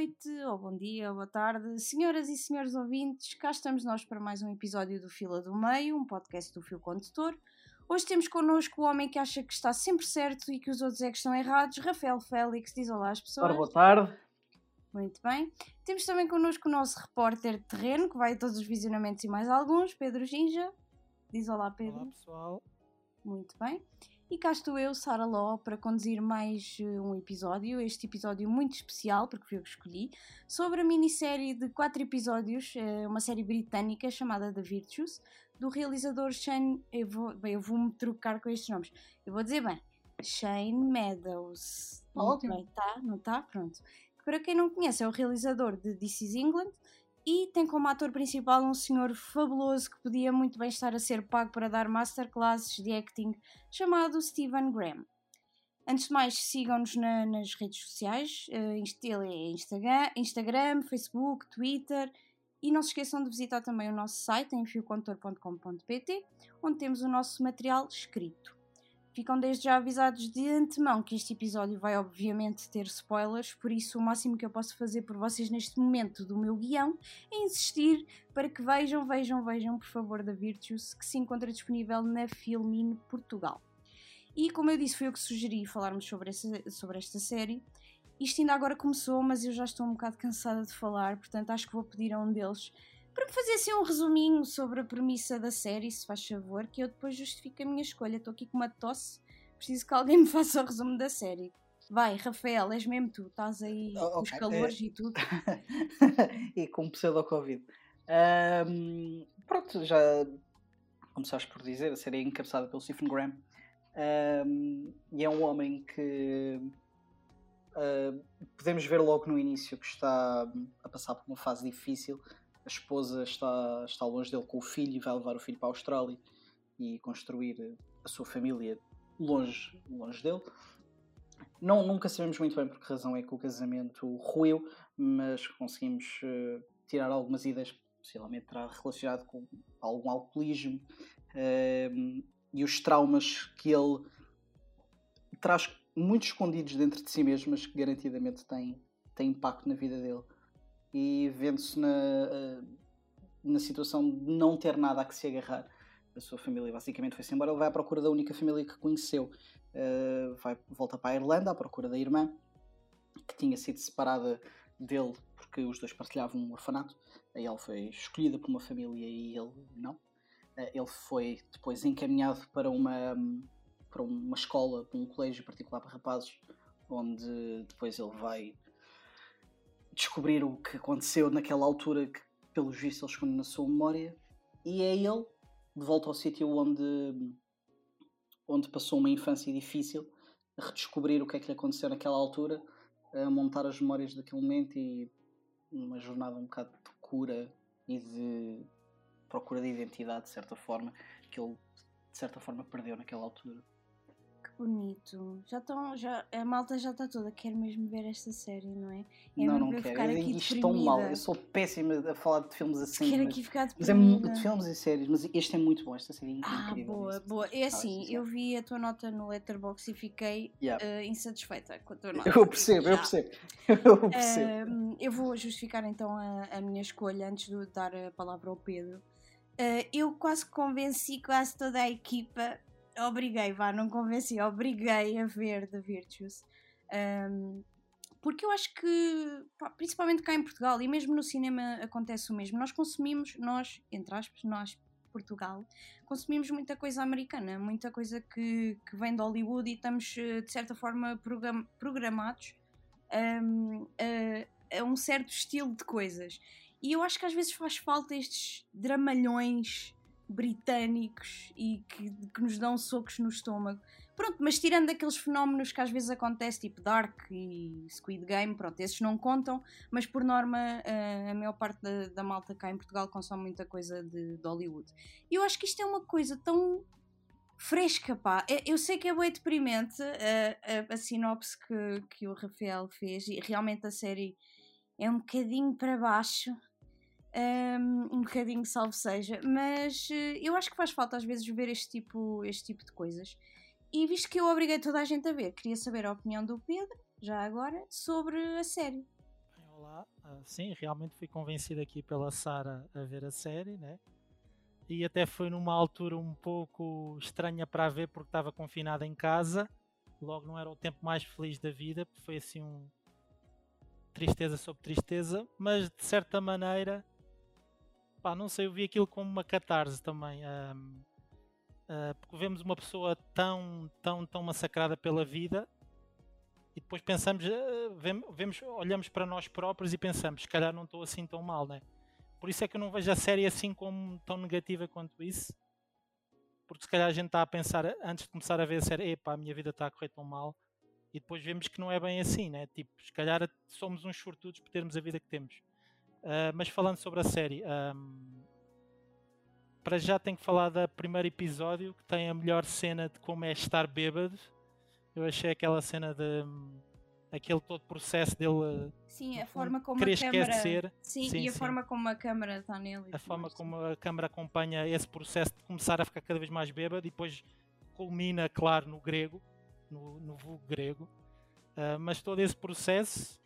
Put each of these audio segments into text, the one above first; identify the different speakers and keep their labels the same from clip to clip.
Speaker 1: noite, ou bom dia, ou boa tarde. Senhoras e senhores ouvintes, cá estamos nós para mais um episódio do Fila do Meio, um podcast do Fio Condutor. Hoje temos connosco o homem que acha que está sempre certo e que os outros é que estão errados, Rafael Félix. Diz olá às pessoas.
Speaker 2: Ora, boa tarde.
Speaker 1: Muito bem. Temos também connosco o nosso repórter de terreno, que vai a todos os visionamentos e mais alguns, Pedro Ginja. Diz olá, Pedro.
Speaker 3: Olá, pessoal.
Speaker 1: Muito bem. E cá estou eu, Sara Ló, para conduzir mais uh, um episódio, este episódio muito especial, porque fui eu que escolhi, sobre a minissérie de quatro episódios, uh, uma série britânica chamada The Virtues, do realizador Shane. Eu vou, bem, eu vou-me trocar com estes nomes. Eu vou dizer bem, Shane Meadows.
Speaker 2: Ótimo.
Speaker 1: Bem, tá? Não está? Pronto. Para quem não conhece, é o realizador de This is England e tem como ator principal um senhor fabuloso que podia muito bem estar a ser pago para dar masterclasses de acting, chamado Stephen Graham. Antes de mais, sigam-nos na, nas redes sociais, uh, ele é Instagram, Instagram, Facebook, Twitter e não se esqueçam de visitar também o nosso site em fiocontor.com.pt, onde temos o nosso material escrito. Ficam desde já avisados de antemão que este episódio vai obviamente ter spoilers, por isso o máximo que eu posso fazer por vocês neste momento do meu guião é insistir para que vejam, vejam, vejam por favor da Virtues, que se encontra disponível na Filmin Portugal. E como eu disse, foi eu que sugeri falarmos sobre, essa, sobre esta série. Isto ainda agora começou, mas eu já estou um bocado cansada de falar, portanto acho que vou pedir a um deles para me fazer assim um resuminho sobre a premissa da série, se faz favor, que eu depois justifico a minha escolha. Estou aqui com uma tosse, preciso que alguém me faça o resumo da série. Vai, Rafael, és mesmo tu, estás aí
Speaker 2: Oh,
Speaker 1: com os
Speaker 2: ok,
Speaker 1: calores
Speaker 2: é-
Speaker 1: e tudo.
Speaker 2: e com pseudo-Covid. Ahm, pronto, já começaste por dizer, a série é encabeçada pelo Stephen Graham. Ahm, e é um homem que ah, podemos ver logo no início que está a passar por uma fase difícil. A esposa está, está longe dele com o filho e vai levar o filho para a Austrália e construir a sua família longe, longe dele. Não, nunca sabemos muito bem por que razão é que o casamento ruiu, mas conseguimos eh, tirar algumas ideias, possivelmente terá relacionado com algum alcoolismo ehm, e os traumas que ele traz muito escondidos dentro de si mesmo, mas que garantidamente têm, têm impacto na vida dele. E vendo-se na, na situação de não ter nada a que se agarrar, a sua família basicamente foi-se embora, ele vai à procura da única família que conheceu. Uh, vai, volta para a Irlanda à procura da irmã, que tinha sido separada dele porque os dois partilhavam um orfanato. Aí ela foi escolhida por uma família e ele não. Uh, ele foi depois encaminhado para uma, para uma escola, para um colégio particular para rapazes, onde depois ele vai descobrir o que aconteceu naquela altura que, pelos vistos, ele esconde na sua memória. E é ele, de volta ao sítio onde onde passou uma infância difícil, a redescobrir o que é que lhe aconteceu naquela altura, a montar as memórias daquele momento e uma jornada um bocado de cura e de procura de identidade, de certa forma, que ele de certa forma perdeu naquela altura.
Speaker 1: Bonito. Já estão, já, a malta já está toda, quer mesmo ver esta série, não é? É
Speaker 2: não, não quero.
Speaker 1: ficar
Speaker 2: Eu
Speaker 1: aqui
Speaker 2: isto tão mal.
Speaker 1: deprimida.
Speaker 2: Eu sou péssima a falar de filmes assim.
Speaker 1: Quero
Speaker 2: mas,
Speaker 1: aqui ficar
Speaker 2: mas é
Speaker 1: deprimida.
Speaker 2: de filmes e séries, mas este é muito bom, esta série é
Speaker 1: Ah,
Speaker 2: incrível.
Speaker 1: boa,
Speaker 2: mesmo.
Speaker 1: boa. É assim,
Speaker 2: sim,
Speaker 1: eu vi a tua nota no Letterboxd e fiquei
Speaker 2: Yeah.
Speaker 1: eh, insatisfeita com a tua nota.
Speaker 2: Eu percebo, eu percebo. Eu percebo.
Speaker 1: Ahm, eu vou justificar então a, a minha escolha antes de dar a palavra ao Pedro. Ah, eu quase convenci quase toda a equipa, obriguei, vá, não convenci, obriguei a ver The Virtues. Ahm, porque eu acho que, pá, principalmente cá em Portugal e mesmo no cinema acontece o mesmo. Nós consumimos, nós, entre aspas, nós, Portugal, consumimos muita coisa americana, muita coisa que, que vem de Hollywood e estamos, eh, de certa forma, program- programados um, a, a um certo estilo de coisas. E eu acho que às vezes faz falta estes dramalhões britânicos e que, que nos dão socos no estômago. Pronto, mas tirando aqueles fenómenos que às vezes acontecem, tipo Dark e Squid Game, pronto, esses não contam, mas por norma eh, a maior parte da, da malta cá em Portugal consome muita coisa de, de Hollywood. E eu acho que isto é uma coisa tão fresca, pá. Eu sei que é bem deprimente a, a, a sinopse que, que o Rafael fez e realmente a série é um bocadinho para baixo, um, bocadinho salvo seja, mas eh, eu acho que faz falta às vezes ver este tipo, este tipo de coisas. E visto que eu obriguei toda a gente a ver, queria saber a opinião do Pedro, já agora, sobre a série.
Speaker 3: Olá, uh, sim, realmente fui convencido aqui pela Sara a ver a série, né? E até foi numa altura um pouco estranha para ver porque estava confinada em casa. Logo não era o tempo mais feliz da vida, porque foi assim um tristeza sobre tristeza, mas de certa maneira, pá, não sei, eu vi aquilo como uma catarse também. Um, uh, porque vemos uma pessoa tão, tão, tão massacrada pela vida e depois pensamos, uh, vemos, olhamos para nós próprios e pensamos, se calhar não estou assim tão mal, né? Por isso é que eu não vejo a série assim como tão negativa quanto isso. Porque se calhar a gente está a pensar, antes de começar a ver a série, epá, a minha vida está a correr tão mal. E depois vemos que não é bem assim, né? Tipo, se calhar somos uns sortudos por termos a vida que temos. Uh, mas falando sobre a série, um, para já tenho que falar do primeiro episódio que tem a melhor cena de como é estar bêbado. Eu achei aquela cena de um, aquele todo processo dele
Speaker 1: sim, a forma como a câmera, esquecer. Sim, sim, e a sim. forma como a câmera está nele.
Speaker 3: A forma como a câmera acompanha esse processo de começar a ficar cada vez mais bêbado e depois culmina, claro, no grego, no, no vulgo grego. Uh, mas todo esse processo,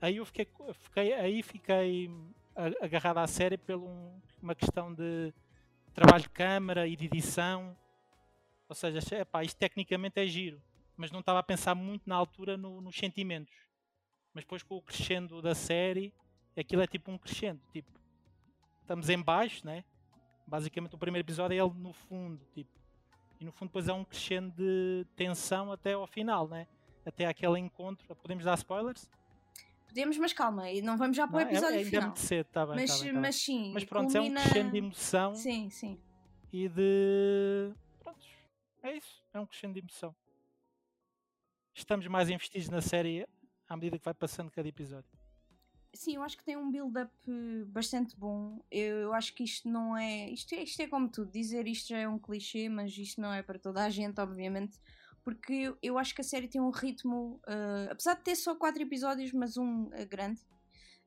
Speaker 3: aí eu fiquei, fiquei aí fiquei agarrado à série por um, uma questão de trabalho de câmara e de edição. Ou seja, epá, isto tecnicamente é giro, mas não estava a pensar muito na altura no, nos sentimentos. Mas depois com o crescendo da série, aquilo é tipo um crescendo. Tipo, estamos em baixo, né? Basicamente o primeiro episódio é ele no fundo, tipo. E no fundo depois é um crescendo de tensão até ao final, né? Até aquele encontro. Podemos dar spoilers?
Speaker 1: Podemos, mas calma, não vamos já para o episódio não, é, é, final.
Speaker 3: muito cedo, está bem,
Speaker 1: mas,
Speaker 3: tá bem, tá
Speaker 1: mas sim.
Speaker 3: Mas pronto, culmina... é um crescendo de emoção.
Speaker 1: Sim, sim.
Speaker 3: E de. Pronto, é isso. É um crescendo de emoção. Estamos mais investidos na série à medida que vai passando cada episódio.
Speaker 1: Sim, eu acho que tem um build-up bastante bom. Eu, eu, acho que isto não é isto, é. isto é como tudo. Dizer isto já é um clichê, mas isto não é para toda a gente, obviamente porque eu, acho que a série tem um ritmo, uh, apesar de ter só quatro episódios, mas um uh, grande.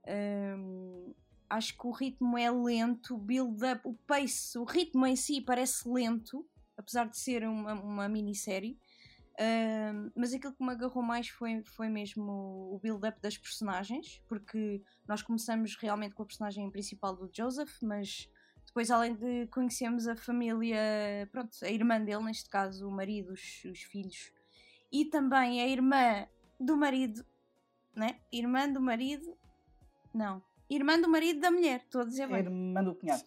Speaker 1: Uh, acho que o ritmo é lento, o build-up, o pace, o ritmo em si parece lento, apesar de ser uma, uma minissérie. Uh, mas aquilo que me agarrou mais foi, foi mesmo o build-up das personagens, porque nós começamos realmente com a personagem principal do Joseph, mas depois, além de conhecermos a família, pronto, a irmã dele, neste caso, o marido, os, os filhos, e também a irmã do marido, né? Irmã do marido, não, irmã do marido da mulher, estou a dizer bem.
Speaker 2: Irmã do cunhado.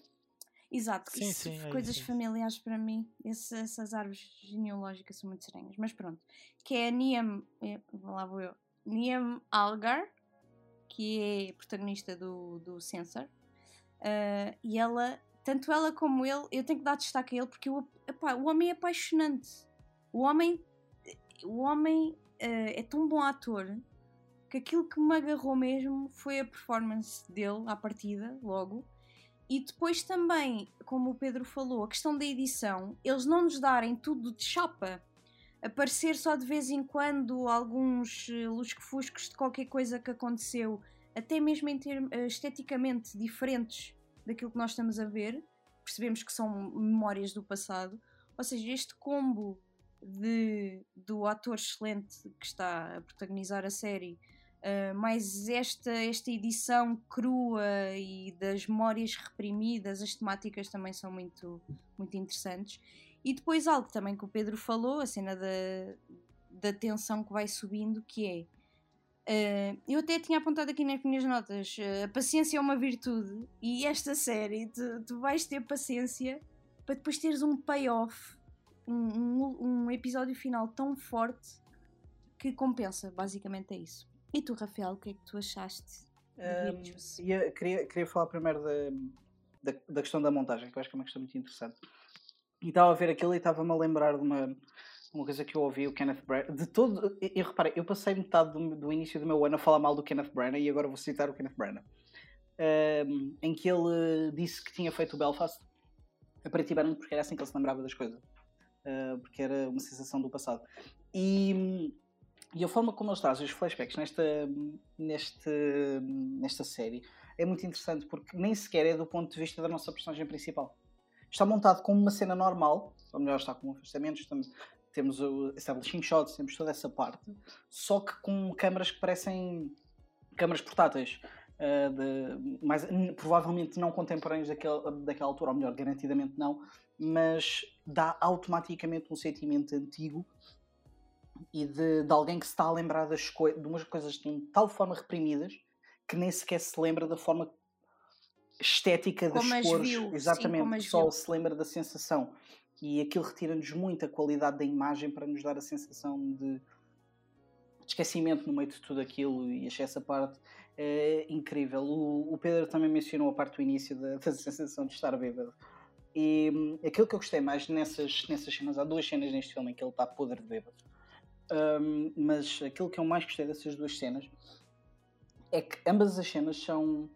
Speaker 1: Exato, sim, isso, sim, é coisas isso. familiares para mim, Esse, essas árvores genealógicas são muito estranhas, mas pronto, que é a Niam, é, lá vou eu, Niam Algar, que é protagonista do, do Sensor, uh, e ela tanto ela como ele, eu tenho que dar destaque a ele porque eu, epá, o homem é apaixonante. O homem, o homem uh, é tão bom ator que aquilo que me agarrou mesmo foi a performance dele à partida, logo. E depois também, como o Pedro falou, a questão da edição, eles não nos darem tudo de chapa, aparecer só de vez em quando alguns eh, lusco-fuscos de qualquer coisa que aconteceu, até mesmo em ter, uh, esteticamente diferentes daquilo que nós estamos a ver, percebemos que são memórias do passado. Ou seja, este combo de, do ator excelente que está a protagonizar a série, uh, mais esta, esta edição crua e das memórias reprimidas, as temáticas também são muito, muito interessantes. E depois algo também que o Pedro falou, a cena da, da tensão que vai subindo, que é Uh, eu até tinha apontado aqui nas minhas notas: uh, a paciência é uma virtude, e esta série tu, tu vais ter paciência para depois teres um payoff, um, um, um, episódio final tão forte que compensa. Basicamente é isso. E tu, Rafael, o que é que tu achaste?
Speaker 2: Um, ia, queria, queria falar primeiro da, da, da, questão da montagem, que eu acho que é uma questão muito interessante. E estava a ver aquilo e estava-me a lembrar de uma uma coisa que eu ouvi o Kenneth Branagh de todo, eu, eu reparei, eu passei metade do, do, início do meu ano a falar mal do Kenneth Branagh e agora vou citar o Kenneth Branagh. Um, em que ele disse que tinha feito o Belfast a e porque era assim que ele se lembrava das coisas. Uh, porque era uma sensação do passado. E, e a forma como ele traz os flashbacks nesta, neste, nesta série é muito interessante porque nem sequer é do ponto de vista da nossa personagem principal. Está montado como uma cena normal, ou melhor, está com afastamentos, temos o establishing shots, temos toda essa parte, só que com câmaras que parecem câmaras portáteis. uh, de, mais, provavelmente não contemporâneos daquela, daquela altura, ou melhor, garantidamente não, mas dá automaticamente um sentimento antigo e de, de alguém que se está a lembrar das de umas coisas de tal forma reprimidas que nem sequer se lembra da forma estética das
Speaker 1: como
Speaker 2: cores.
Speaker 1: Viu.
Speaker 2: Exatamente,
Speaker 1: Sim,
Speaker 2: só se lembra da sensação. E aquilo retira-nos muito a qualidade da imagem para nos dar a sensação de, de esquecimento no meio de tudo aquilo e achei essa parte é, incrível. O, o, Pedro também mencionou a parte do início da, da sensação de estar bêbado. E hum, aquilo que eu gostei mais nessas, nessas cenas, há duas cenas neste filme em que ele está podre de bêbado. Um, mas aquilo que eu mais gostei dessas duas cenas é que ambas as cenas são,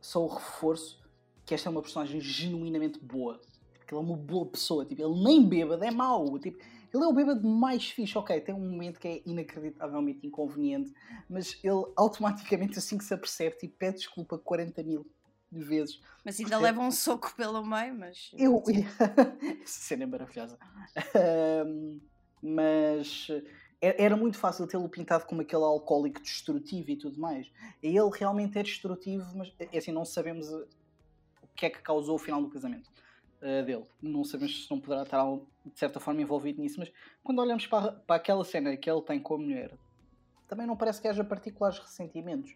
Speaker 2: são o reforço que esta é uma personagem genuinamente boa. Tipo, ele é uma boa pessoa. Tipo, ele nem bêbado é mau. Tipo, ele é o bêbado mais fixe. Ok, tem um momento que é inacreditavelmente inconveniente, mas ele automaticamente, assim que se apercebe, tipo, pede desculpa 40 mil vezes.
Speaker 1: Mas ainda leva um soco pelo meio, mas.
Speaker 2: Eu. Essa cena é maravilhosa. Um, mas é, era muito fácil tê-lo pintado como aquele alcoólico destrutivo e tudo mais. E ele realmente é destrutivo, mas é, assim, não sabemos o que é que causou o final do casamento uh, dele. Não sabemos se não poderá estar de certa forma envolvido nisso, mas quando olhamos para, para aquela cena que ele tem com a mulher, também não parece que haja particulares ressentimentos.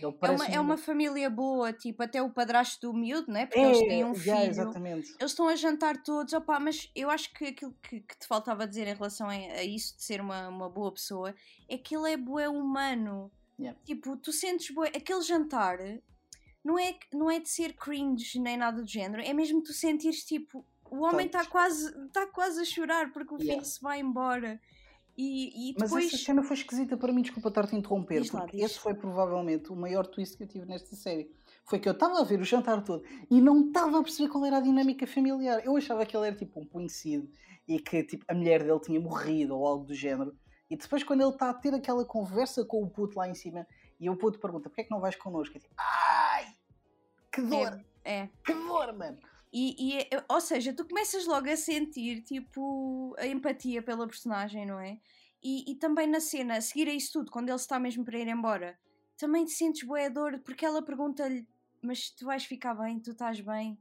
Speaker 1: É uma, é uma família boa, tipo, até o padrasto do miúdo, né? Porque é, eles têm um filho.
Speaker 2: exatamente.
Speaker 1: Eles estão a jantar todos, opa, mas eu acho que aquilo que, que te faltava dizer em relação a, a, isso de ser uma, uma boa pessoa é que ele é bué humano.
Speaker 2: Yeah.
Speaker 1: Tipo, tu sentes bué. Aquele jantar não é, não é de ser cringe nem nada do género, é mesmo tu sentires tipo. O homem está quase, tá quase a chorar porque o yeah. filho se vai embora. E, e depois...
Speaker 2: Mas essa cena foi esquisita para mim, desculpa estar-te a interromper, porque esse foi provavelmente o maior twist que eu tive nesta série. Foi que eu estava a ver o jantar todo e não estava a perceber qual era a dinâmica familiar. Eu achava que ele era tipo um conhecido e que tipo, a mulher dele tinha morrido ou algo do género. E depois, quando ele está a ter aquela conversa com o puto lá em cima e o puto pergunta: porquê é que não vais connosco? Eu tipo, ai, que dor!
Speaker 1: É, é.
Speaker 2: Que dor, mano!
Speaker 1: E, e, ou seja, tu começas logo a sentir tipo a empatia pela personagem, não é? E, e também na cena, a seguir a isso tudo, quando ele está mesmo para ir embora, também te sentes boiador porque ela pergunta-lhe: Mas tu vais ficar bem? Tu estás bem?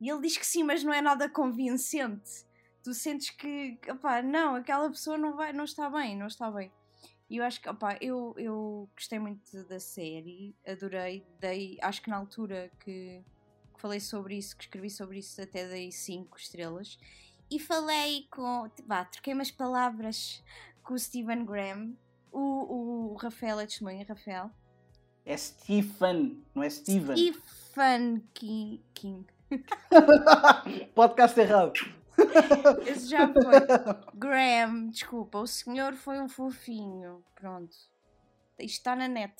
Speaker 1: E ele diz que sim, mas não é nada convincente. Tu sentes que, opá, não, aquela pessoa não, vai, não está bem, não está bem. E eu acho que, opá, eu, eu gostei muito da série, adorei, dei, acho que na altura que que falei sobre isso, que escrevi sobre isso, até dei 5 estrelas. E falei com. Vá, troquei umas palavras com o Stephen Graham. O, o Rafael é testemunha, Rafael.
Speaker 2: É Stephen, não é Steven.
Speaker 1: Stephen King. King.
Speaker 2: Podcast errado.
Speaker 1: Esse já foi. Graham, desculpa, o senhor foi um fofinho. Pronto. Isto está na net.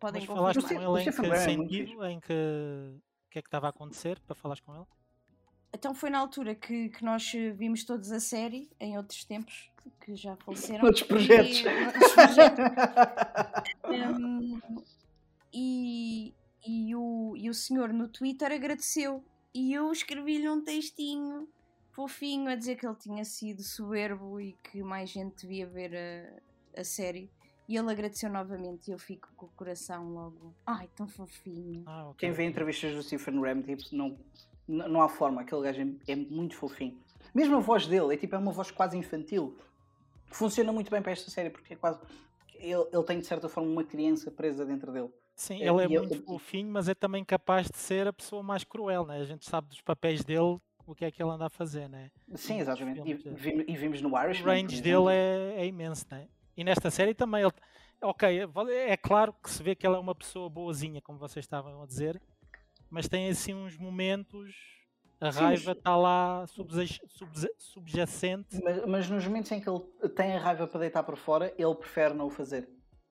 Speaker 1: Podem
Speaker 3: Mas falaste com ele em que sentido? Em que que é que estava a acontecer para falares com ele?
Speaker 1: Então foi na altura que, que nós vimos todos a série, em outros tempos, que já faleceram.
Speaker 2: Outros projetos. E,
Speaker 1: um, e, e, o, e o senhor no Twitter agradeceu. E eu escrevi-lhe um textinho fofinho a dizer que ele tinha sido soberbo e que mais gente devia ver a, a série. E ele agradeceu novamente e eu fico com o coração logo. Ai, tão fofinho.
Speaker 2: Ah, okay. Quem vê entrevistas do Stephen Ram, tipo, não, não há forma, aquele gajo é, é, muito fofinho. Mesmo a voz dele é tipo é uma voz quase infantil. Funciona muito bem para esta série porque é quase. Ele, ele tem de certa forma uma criança presa dentro dele.
Speaker 3: Sim, é, ele é muito ele... fofinho, mas é também capaz de ser a pessoa mais cruel, né? A gente sabe dos papéis dele o que é que ele anda a fazer, né?
Speaker 2: Sim, exatamente. E, e, vimos no Irish.
Speaker 3: O range dele é, é imenso, né? E nesta série também ele. Ok, é claro que se vê que ela é uma pessoa boazinha, como vocês estavam a dizer, mas tem assim uns momentos. A raiva está lá subjacente.
Speaker 2: Mas, mas, nos momentos em que ele tem a raiva para deitar para fora, ele prefere não o fazer.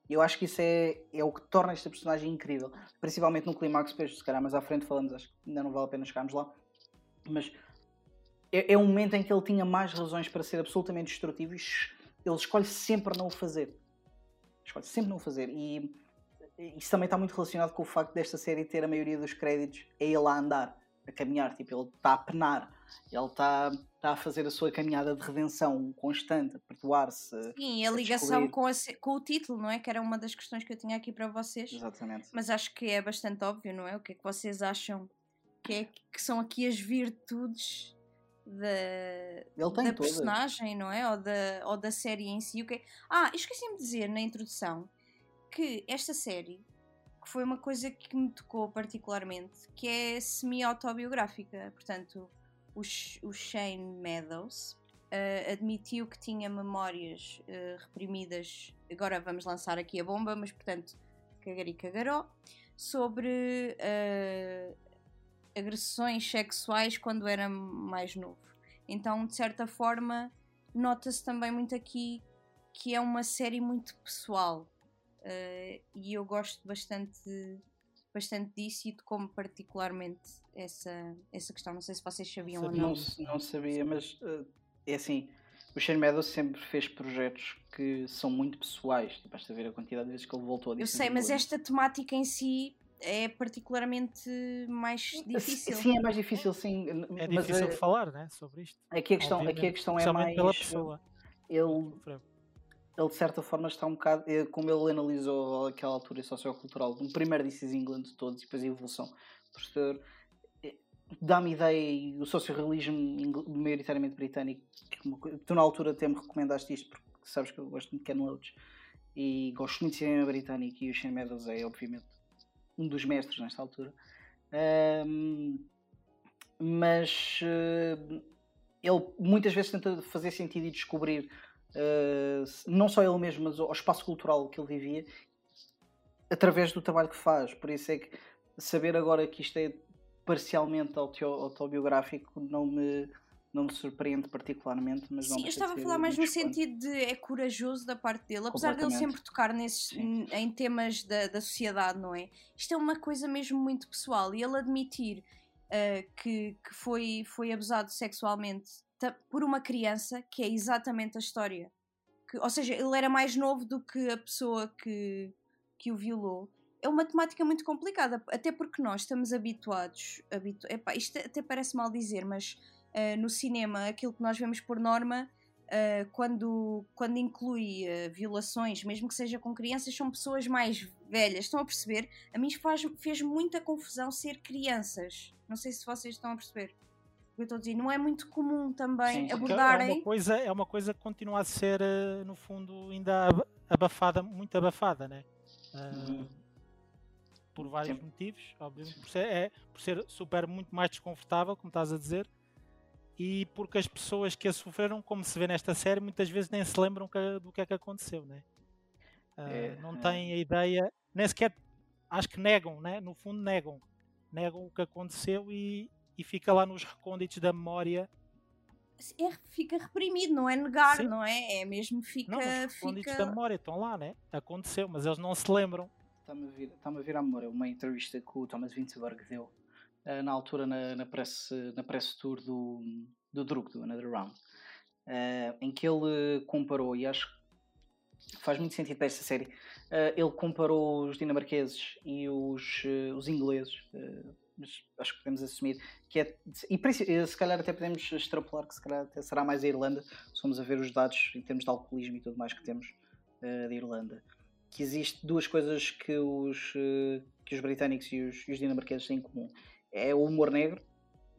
Speaker 2: Eu acho que isso é, é o que torna esta personagem incrível. Principalmente no clímax, depois, se calhar mais à frente falamos, acho que ainda não vale a pena chegarmos lá. Mas é, é um momento em que ele tinha mais razões para ser absolutamente destrutivo e ele escolhe sempre não o fazer. Escolhe sempre não o fazer. E isso também está muito relacionado com o facto desta série ter a maioria dos créditos a ele a andar, a caminhar. Tipo, ele está a penar Ele está tá a fazer a sua caminhada de redenção constante, a perdoar-se.
Speaker 1: Sim, a, a ligação com, a, com, o título, não é? Que era uma das questões que eu tinha aqui para vocês.
Speaker 2: Exatamente.
Speaker 1: Mas acho que é bastante óbvio, não é? O que é que vocês acham que, é, que são aqui as virtudes da, da personagem, não é? Ou da, ou da série em si. O que é... Ah, esqueci-me de dizer na introdução que esta série que foi uma coisa que me tocou particularmente, que é semi-autobiográfica. Portanto, o, o Shane Meadows uh, admitiu que tinha memórias uh, reprimidas. Agora vamos lançar aqui a bomba, mas portanto, cagari cagaró, sobre uh, agressões sexuais quando era mais novo. Então, de certa forma, nota-se também muito aqui que é uma série muito pessoal uh, e eu gosto bastante, bastante disso e de como particularmente essa, essa questão. Não sei se vocês sabiam
Speaker 2: Sabia. ou não. Não, não sabia, mas uh, é assim. O Shane Meadows sempre fez projetos que são muito pessoais. Basta ver a quantidade de vezes que ele voltou a
Speaker 1: Eu sei, mas esta temática em si é particularmente mais difícil.
Speaker 2: Sim, é mais difícil, sim.
Speaker 3: É difícil é... de falar, né, sobre isto.
Speaker 2: Aqui a questão, aqui a questão é mais...
Speaker 3: pela pessoa.
Speaker 2: Ele, ele de certa forma está um bocado, eh, como ele analisou aquela altura sociocultural, um primeiro is England de todos e depois a evolução posterior, eh, dá-me ideia, e o sociorealismo maioritariamente britânico, que tu na altura até me recomendaste isto, porque sabes que eu gosto muito de Ken Loach, e gosto muito de cinema britânico, e o Shane Meadows é, obviamente, um dos mestres nesta altura. Um, mas uh, ele muitas vezes tenta fazer sentido e descobrir uh, não só ele mesmo, mas o espaço cultural que ele vivia através do trabalho que faz. Por isso é que saber agora que isto é parcialmente autobiográfico não me não me surpreende particularmente, mas
Speaker 1: Sim, eu estava a falar mais no sentido de é corajoso da parte dele, apesar dele sempre tocar nesses, em temas da, da sociedade, não é? Isto é uma coisa mesmo muito pessoal e ele admitir uh, que, que foi, foi abusado sexualmente por uma criança, que é exatamente a história. Que, ou seja, ele era mais novo do que a pessoa que, que o violou. É uma temática muito complicada, até porque nós estamos habituados. Habitu Epá, isto até parece mal dizer, mas uh, no cinema, aquilo que nós vemos por norma, uh, quando, quando inclui uh, violações, mesmo que seja com crianças, são pessoas mais velhas. Estão a perceber? A mim faz, fez muita confusão ser crianças. Não sei se vocês estão a perceber. Eu estou a dizer, não é muito comum também Sim, abordarem.
Speaker 3: É uma, coisa, é uma coisa que continua a ser, no fundo, ainda abafada, muito abafada, né? Uhum. Por vários Sim. motivos, obviamente, por ser, é, por ser super muito mais desconfortável, como estás a dizer, e porque as pessoas que a sofreram, como se vê nesta série, muitas vezes nem se lembram que, do que é que aconteceu, né? Uh, é, não é. têm a ideia, nem sequer acho que negam, né? no fundo negam, negam o que aconteceu e, e fica lá nos recônditos da memória.
Speaker 1: É, fica reprimido, não é negar, Sim. não é? É mesmo fica.
Speaker 3: Não, os recônditos fica... da memória estão lá, né? Aconteceu, mas eles não se lembram.
Speaker 2: Está-me a vir, está a vir à memória uma entrevista que o Thomas Vinterberg deu na altura na, na, press, na press tour do, do Druk, do Another Round, uh, em que ele comparou, e acho que faz muito sentido para esta série, uh, ele comparou os dinamarqueses e os, os ingleses, mas acho que podemos assumir que é, e se calhar até podemos extrapolar que se calhar até será mais a Irlanda, somos a ver os dados em termos de alcoolismo e tudo mais que temos uh, da Irlanda. Que existe duas coisas que os, que os britânicos e os, e os, dinamarqueses têm em comum é o humor negro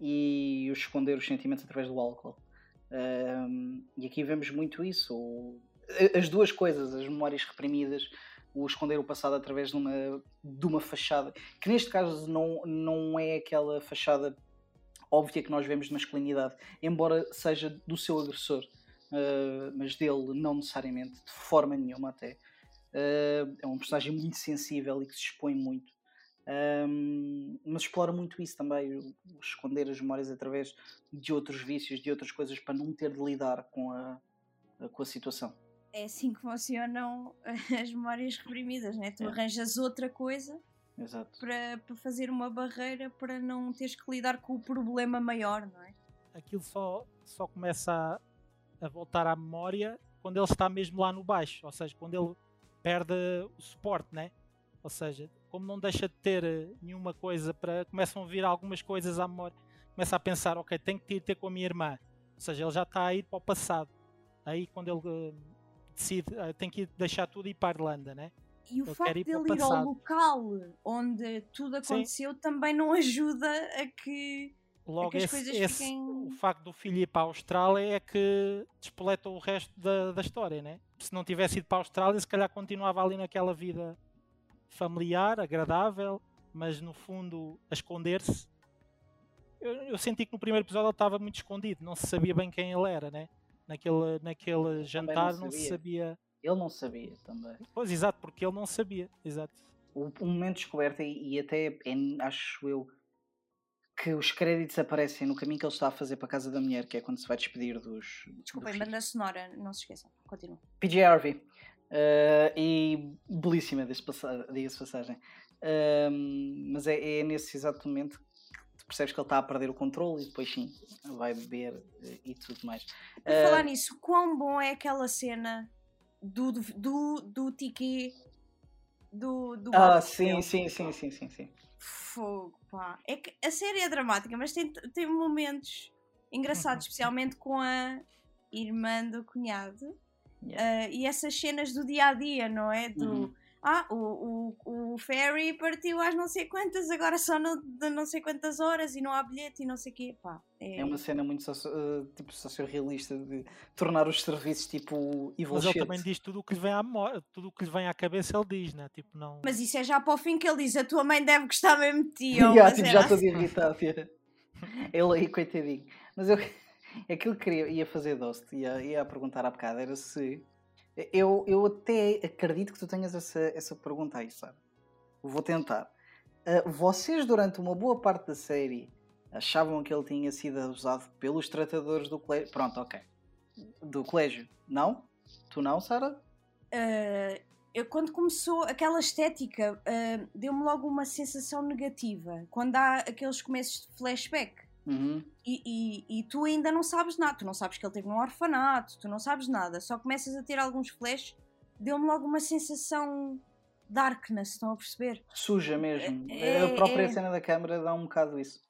Speaker 2: e o esconder os sentimentos através do álcool. Um, e aqui vemos muito isso. As duas coisas, as memórias reprimidas, o esconder o passado através de uma, de uma fachada, que neste caso não, não é aquela fachada óbvia que nós vemos de masculinidade, embora seja do seu agressor, uh, mas dele não necessariamente, de forma nenhuma até. Uh, é um personagem muito sensível e que se expõe muito. Um, mas explora muito isso também, o, esconder as memórias através de outros vícios, de outras coisas, para não ter de lidar com a, com a situação.
Speaker 1: É assim que funcionam as memórias reprimidas, né? Tu é. arranjas outra coisa Para, para fazer uma barreira para não teres que lidar com o problema maior, não é?
Speaker 3: Aquilo só, só começa a, a voltar à memória quando ele está mesmo lá no baixo, ou seja, quando ele perde o suporte, né? Ou seja, como não deixa de ter eh, nenhuma coisa para. começam a vir algumas coisas à memória começa a pensar, ok, tenho que ir ter com a minha irmã. Ou seja, ele já está a ir para o passado. Aí quando ele uh, decide, uh, tem que deixar tudo e ir para a Irlanda, né?
Speaker 1: E o
Speaker 3: Ele
Speaker 1: facto
Speaker 3: ir
Speaker 1: de
Speaker 3: para o
Speaker 1: ele ir ao local onde tudo
Speaker 3: Sim.
Speaker 1: aconteceu também não ajuda a que.
Speaker 3: Logo,
Speaker 1: que as
Speaker 3: esse,
Speaker 1: coisas
Speaker 3: esse-
Speaker 1: fiquem-
Speaker 3: o facto do filho ir para a Austrália é que despoleta o resto da, da história, né? Se não tivesse ido para a Austrália, se calhar continuava ali naquela vida familiar, agradável, mas no fundo a esconder-se. Eu, eu senti que no primeiro episódio ele estava muito escondido, não se sabia bem quem ele era, né? Naquele, naquele jantar não, se
Speaker 2: sabia. Ele não sabia também.
Speaker 3: Pois, exato, porque ele não sabia, exato.
Speaker 2: O, o momento de descoberta, e, e até é, acho eu que os créditos aparecem no caminho que ele está a fazer para a casa da mulher, que é quando se vai despedir dos.
Speaker 1: Desculpem,
Speaker 2: dos-
Speaker 1: banda sonora, não se esqueçam. Continua.
Speaker 2: PJ Harvey. Eh, e belíssima, diga-se passa- diga-se passagem. Ahm, mas é, é nesse exato momento que percebes que ele está a perder o controle e depois sim vai beber eh, e tudo mais.
Speaker 1: Por
Speaker 2: Ah,
Speaker 1: falar nisso, quão bom é aquela cena do, do, do Tiki do, do
Speaker 2: Ah, sim, sim, sim, sim, sim, sim.
Speaker 1: Fogo, pá. É que a série é dramática, mas tem, tem momentos engraçados, especialmente com a irmã do cunhado.
Speaker 2: Yeah.
Speaker 1: Ah, e essas cenas do dia a dia, não é? Do
Speaker 2: Uhum.
Speaker 1: ah, o, o, o ferry partiu às não sei quantas, agora só no, de não sei quantas horas e não há bilhete e não sei o quê. Pá, é,
Speaker 2: É uma cena muito socio, eh, tipo, sociorrealista de tornar os serviços tipo evil
Speaker 3: Mas ele também diz tudo o que lhe vem à tudo o que lhe vem à cabeça, ele diz, né? Tipo, não.
Speaker 1: Mas isso é já para o fim que ele diz: a tua mãe deve gostar mesmo de ti. ou
Speaker 2: Yeah, tipo, já todo
Speaker 1: assim.
Speaker 2: irritado. Ele aí, coitadinho. Mas eu, aquilo que queria, ia fazer Dost, ia, ia perguntar há bocado, era se. Eu, eu até acredito que tu tenhas essa, essa pergunta aí, sabe? Vou tentar. Ah, vocês, durante uma boa parte da série, achavam que ele tinha sido abusado pelos tratadores do colégio? Pronto, ok. Do colégio. Não? Tu não, Sara?
Speaker 1: Ah, eu, quando começou aquela estética, ah, deu-me logo uma sensação negativa. Quando há aqueles começos de flashback.
Speaker 2: Uhum.
Speaker 1: E, e- e tu ainda não sabes nada, tu não sabes que ele teve num orfanato, tu não sabes nada, só começas a ter alguns flashes, deu-me logo uma sensação darkness, estão a perceber?
Speaker 2: Suja mesmo.
Speaker 1: É-
Speaker 2: a própria
Speaker 1: é-
Speaker 2: cena da câmara dá um bocado isso.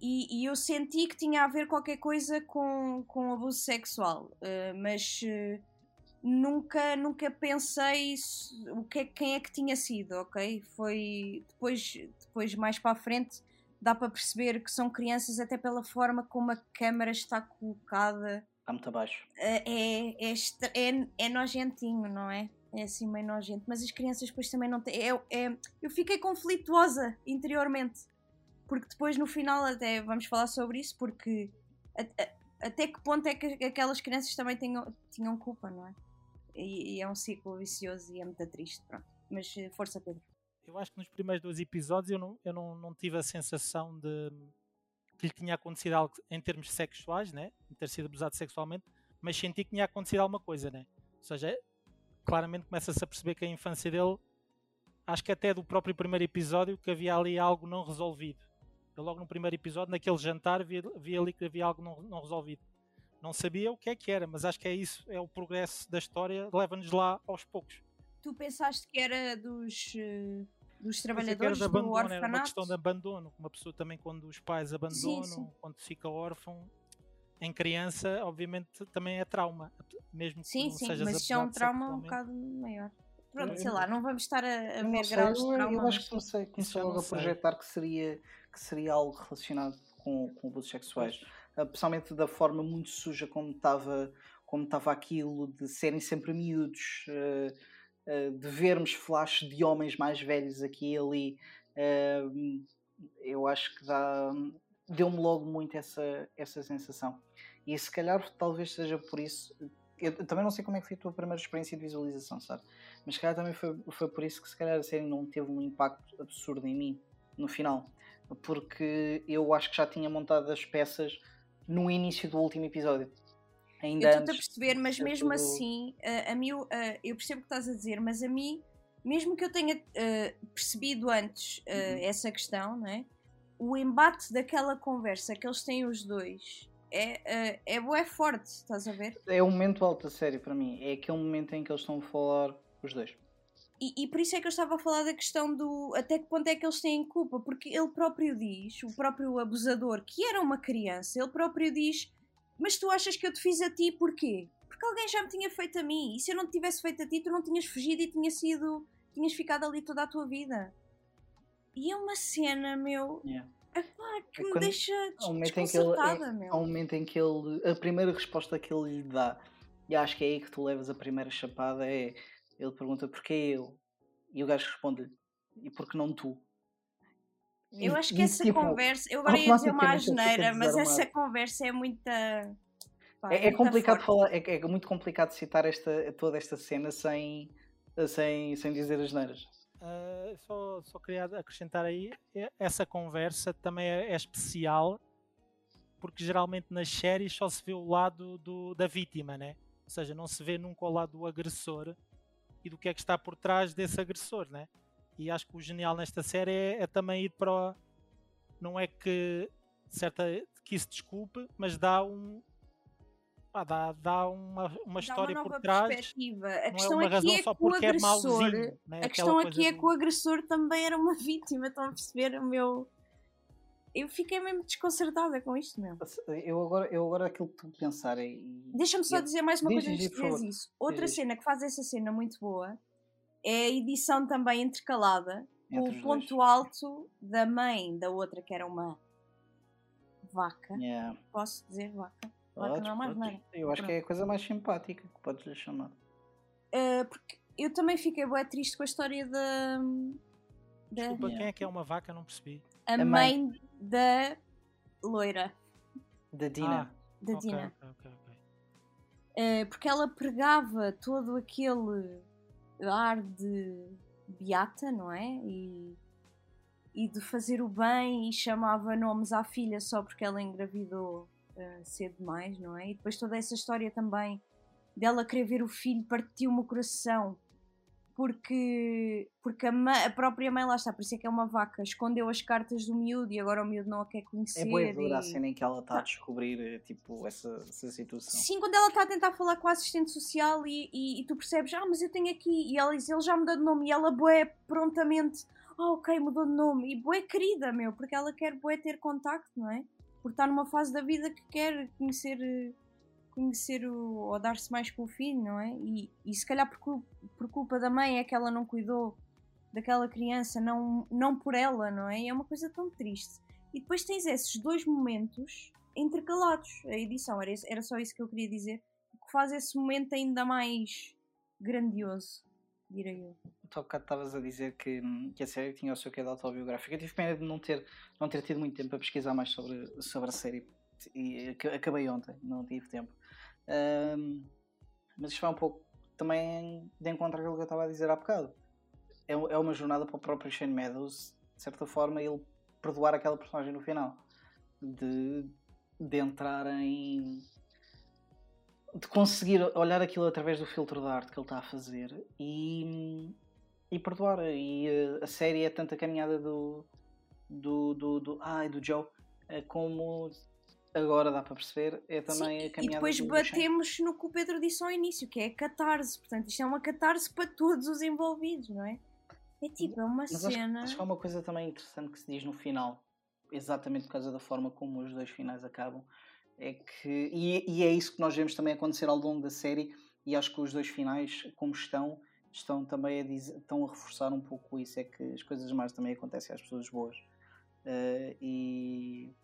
Speaker 1: E, e eu senti que tinha a ver qualquer coisa com, com abuso sexual, eh, mas eh, nunca, nunca pensei se- o que é- quem é que tinha sido, ok? Foi depois, depois mais para a frente dá para perceber que são crianças até pela forma como a câmara está colocada.
Speaker 2: Está muito abaixo.
Speaker 1: É, é, é, é, é nojentinho, não é? É assim meio nojento. Mas as crianças depois também não têm. É, é- eu fiquei conflituosa interiormente. Porque depois no final até vamos falar sobre isso, porque a- a- até que ponto é que aquelas crianças também tinham, tinham culpa, não é? E, e é um ciclo vicioso e é muito triste, pronto. Mas eh, força, Pedro.
Speaker 3: Eu acho que nos primeiros dois episódios eu não, eu não, não tive a sensação de que lhe tinha acontecido algo em termos sexuais, né? De ter sido abusado sexualmente, mas senti que tinha acontecido alguma coisa, né? Ou seja, claramente começa-se a perceber que a infância dele, acho que até do próprio primeiro episódio, que havia ali algo não resolvido. Eu logo no primeiro episódio, naquele jantar, vi, vi ali que havia algo não, não resolvido. Não sabia o que é que era, mas acho que é isso, é o progresso da história, leva-nos lá aos poucos.
Speaker 1: Tu pensaste que era dos, eh, dos
Speaker 3: era
Speaker 1: trabalhadores do
Speaker 3: abandono, era uma
Speaker 1: orfanato?
Speaker 3: questão de abandono. Uma pessoa também, quando os pais abandonam,
Speaker 1: sim.
Speaker 3: quando fica órfão, em criança, obviamente também é trauma. Mesmo que
Speaker 1: Sim,
Speaker 3: não
Speaker 1: sim,
Speaker 3: sejas
Speaker 1: mas isso é um trauma um bocado maior. Pronto,
Speaker 2: Eu-
Speaker 1: sei lá, não vamos estar a, a ver
Speaker 2: sei,
Speaker 1: graus de trauma.
Speaker 2: eu acho que comecei, comecei logo a projetar que seria, que seria algo relacionado com, com abusos sexuais. Ah, Principalmente da forma muito suja como estava como estava aquilo, de serem sempre miúdos, ah, de vermos flashes de homens mais velhos aqui e ali. ah, eu acho que dá deu-me logo muito essa, essa sensação. E se calhar talvez seja por isso. Eu também não sei como é que foi a tua primeira experiência de visualização, sabe? Mas se calhar também foi, foi por isso que se calhar a série não teve um impacto absurdo em mim no final. Porque eu acho que já tinha montado as peças no início do último episódio. Ainda
Speaker 1: Eu estou a perceber, mas mesmo
Speaker 2: tudo-
Speaker 1: assim, a, a mim, eu- a- eu percebo o que estás a dizer, mas a mim, mesmo que eu tenha eh, percebido antes eh,
Speaker 2: Uhum.
Speaker 1: essa questão, não é? o embate daquela conversa que eles têm os dois é, eh, é, bué forte, estás a ver?
Speaker 2: É o momento alto da série para mim. É aquele momento em que eles estão a falar os dois.
Speaker 1: E, e por isso é que eu estava a falar da questão do até que ponto é que eles têm culpa, porque ele próprio diz, o próprio abusador, que era uma criança, ele próprio diz: Mas tu achas que eu te fiz a ti porquê? Porque alguém já me tinha feito a mim, e se eu não te tivesse feito a ti, tu não tinhas fugido e tinha sido. tinhas ficado ali toda a tua vida. E é uma cena, meu.
Speaker 2: Yeah.
Speaker 1: Epá, que
Speaker 2: É
Speaker 1: me deixa
Speaker 2: que ele.
Speaker 1: desconcertada,
Speaker 2: é-
Speaker 1: meu.
Speaker 2: há um momento em que ele. A primeira resposta que ele lhe dá, e acho que é aí que tu levas a primeira chapada, é. Ele pergunta porquê eu? E o gajo responde-lhe, e por que não tu?
Speaker 1: Eu acho que essa
Speaker 2: tipo,
Speaker 1: conversa, eu agora ia dizer uma
Speaker 2: fica
Speaker 1: asneira, mas essa conversa é muita. pá,
Speaker 2: É, é complicado
Speaker 1: forte.
Speaker 2: falar, é, é muito complicado citar esta, toda esta cena sem, sem, sem dizer as neiras.
Speaker 3: Ah, só, só queria acrescentar aí, essa conversa também é, é especial porque geralmente nas séries só se vê o lado do, da vítima, né? Ou seja, não se vê nunca o lado do agressor e do que é que está por trás desse agressor, né? E acho que o genial nesta série é, é também ir para o, não é que certa que isso desculpe, mas dá um pá, dá, dá uma, uma
Speaker 1: Dá
Speaker 3: história
Speaker 1: uma nova
Speaker 3: por trás
Speaker 1: perspectiva. A
Speaker 3: não é
Speaker 1: questão
Speaker 3: uma
Speaker 1: aqui
Speaker 3: razão
Speaker 1: é
Speaker 3: só
Speaker 1: que o
Speaker 3: porque é
Speaker 1: agressor.
Speaker 3: mauzinho. Né?
Speaker 1: A questão aqui é que o agressor também era uma vítima, estão a perceber o meu. Eu fiquei mesmo desconcertada com isto, meu.
Speaker 2: Eu agora, eu agora aquilo que tu pensar é. e-
Speaker 1: Deixa-me só
Speaker 2: e-
Speaker 1: dizer mais uma
Speaker 2: Diz,
Speaker 1: coisa antes de dizeres isso. Outra
Speaker 2: diz.
Speaker 1: cena que faz essa cena muito boa é a edição também intercalada com o ponto
Speaker 2: dois.
Speaker 1: alto da mãe da outra, que era uma vaca.
Speaker 2: Yeah.
Speaker 1: Posso dizer vaca? Vaca
Speaker 2: Podes,
Speaker 1: não é mais
Speaker 2: podes.
Speaker 1: nada.
Speaker 2: Eu acho que é a coisa mais simpática que podes lhe chamar.
Speaker 1: Uh, porque eu também fiquei bem triste com a história da. da
Speaker 3: Desculpa,
Speaker 2: Yeah.
Speaker 3: quem é que é uma vaca? Não percebi.
Speaker 1: a
Speaker 2: a
Speaker 1: mãe,
Speaker 2: mãe.
Speaker 1: da loira,
Speaker 2: Da Dina.
Speaker 3: Ah,
Speaker 1: da
Speaker 3: ok,
Speaker 1: Dina.
Speaker 3: ok, ok, ok.
Speaker 1: Uh, porque ela pregava todo aquele ar de beata, não é? E, e de fazer o bem e chamava nomes à filha só porque ela engravidou uh, cedo demais, não é? E depois toda essa história também dela querer ver o filho partiu-me o coração porque, porque a, a própria mãe lá está, por isso é que é uma vaca, escondeu as cartas do miúdo e agora o miúdo não a quer conhecer.
Speaker 2: É boa dura a cena em que ela está a
Speaker 1: Pá.
Speaker 2: descobrir eh, tipo, essa, essa situação.
Speaker 1: Sim, quando ela está a tentar falar com a assistente social e, e, e tu percebes, ah, mas eu tenho aqui, e ela diz, ele já mudou de nome, e ela, bué, prontamente, ah, ok, mudou de nome, e bué querida, meu, porque ela quer, bué, ter contacto, não é? Porque está numa fase da vida que quer conhecer, eh, conhecer o, ou dar-se mais com o filho, não é? E, e se calhar por, por culpa da mãe é que ela não cuidou daquela criança, não, não por ela, não é? E é uma coisa tão triste. E depois tens esses dois momentos intercalados. A edição, era, era só isso que eu queria dizer. Que faz esse momento ainda mais grandioso, direi eu.
Speaker 2: Tu bocado estavas a dizer que, que a série tinha o seu quê de autobiográfico. Eu tive pena de não ter, não ter tido muito tempo para pesquisar mais sobre, sobre a série. E aca- acabei ontem, não tive tempo. Ahm, mas isto vai um pouco também de encontro àquilo que eu estava a dizer há bocado. É, um- é uma jornada para o próprio Shane Meadows, de certa forma, ele perdoar aquela personagem no final. De, de entrar em. de conseguir olhar aquilo através do filtro da arte que ele está a fazer e, e perdoar. E eh, a série é tanto a caminhada do. do. do, do, ai, do Joe, eh, como agora dá para perceber, é também
Speaker 1: Sim,
Speaker 2: a caminhada
Speaker 1: e depois batemos no que o Pedro disse ao início, que é a catarse. Portanto, isto é uma catarse para todos os envolvidos, não é? É tipo, é uma
Speaker 2: Mas acho,
Speaker 1: cena.
Speaker 2: acho que há uma coisa também interessante que se diz no final, exatamente por causa da forma como os dois finais acabam, é que, e, e é isso que nós vemos também acontecer ao longo da série, e acho que os dois finais, como estão, estão também a, dizer, estão a reforçar um pouco isso, é que as coisas mais também acontecem às pessoas boas. Eh, e,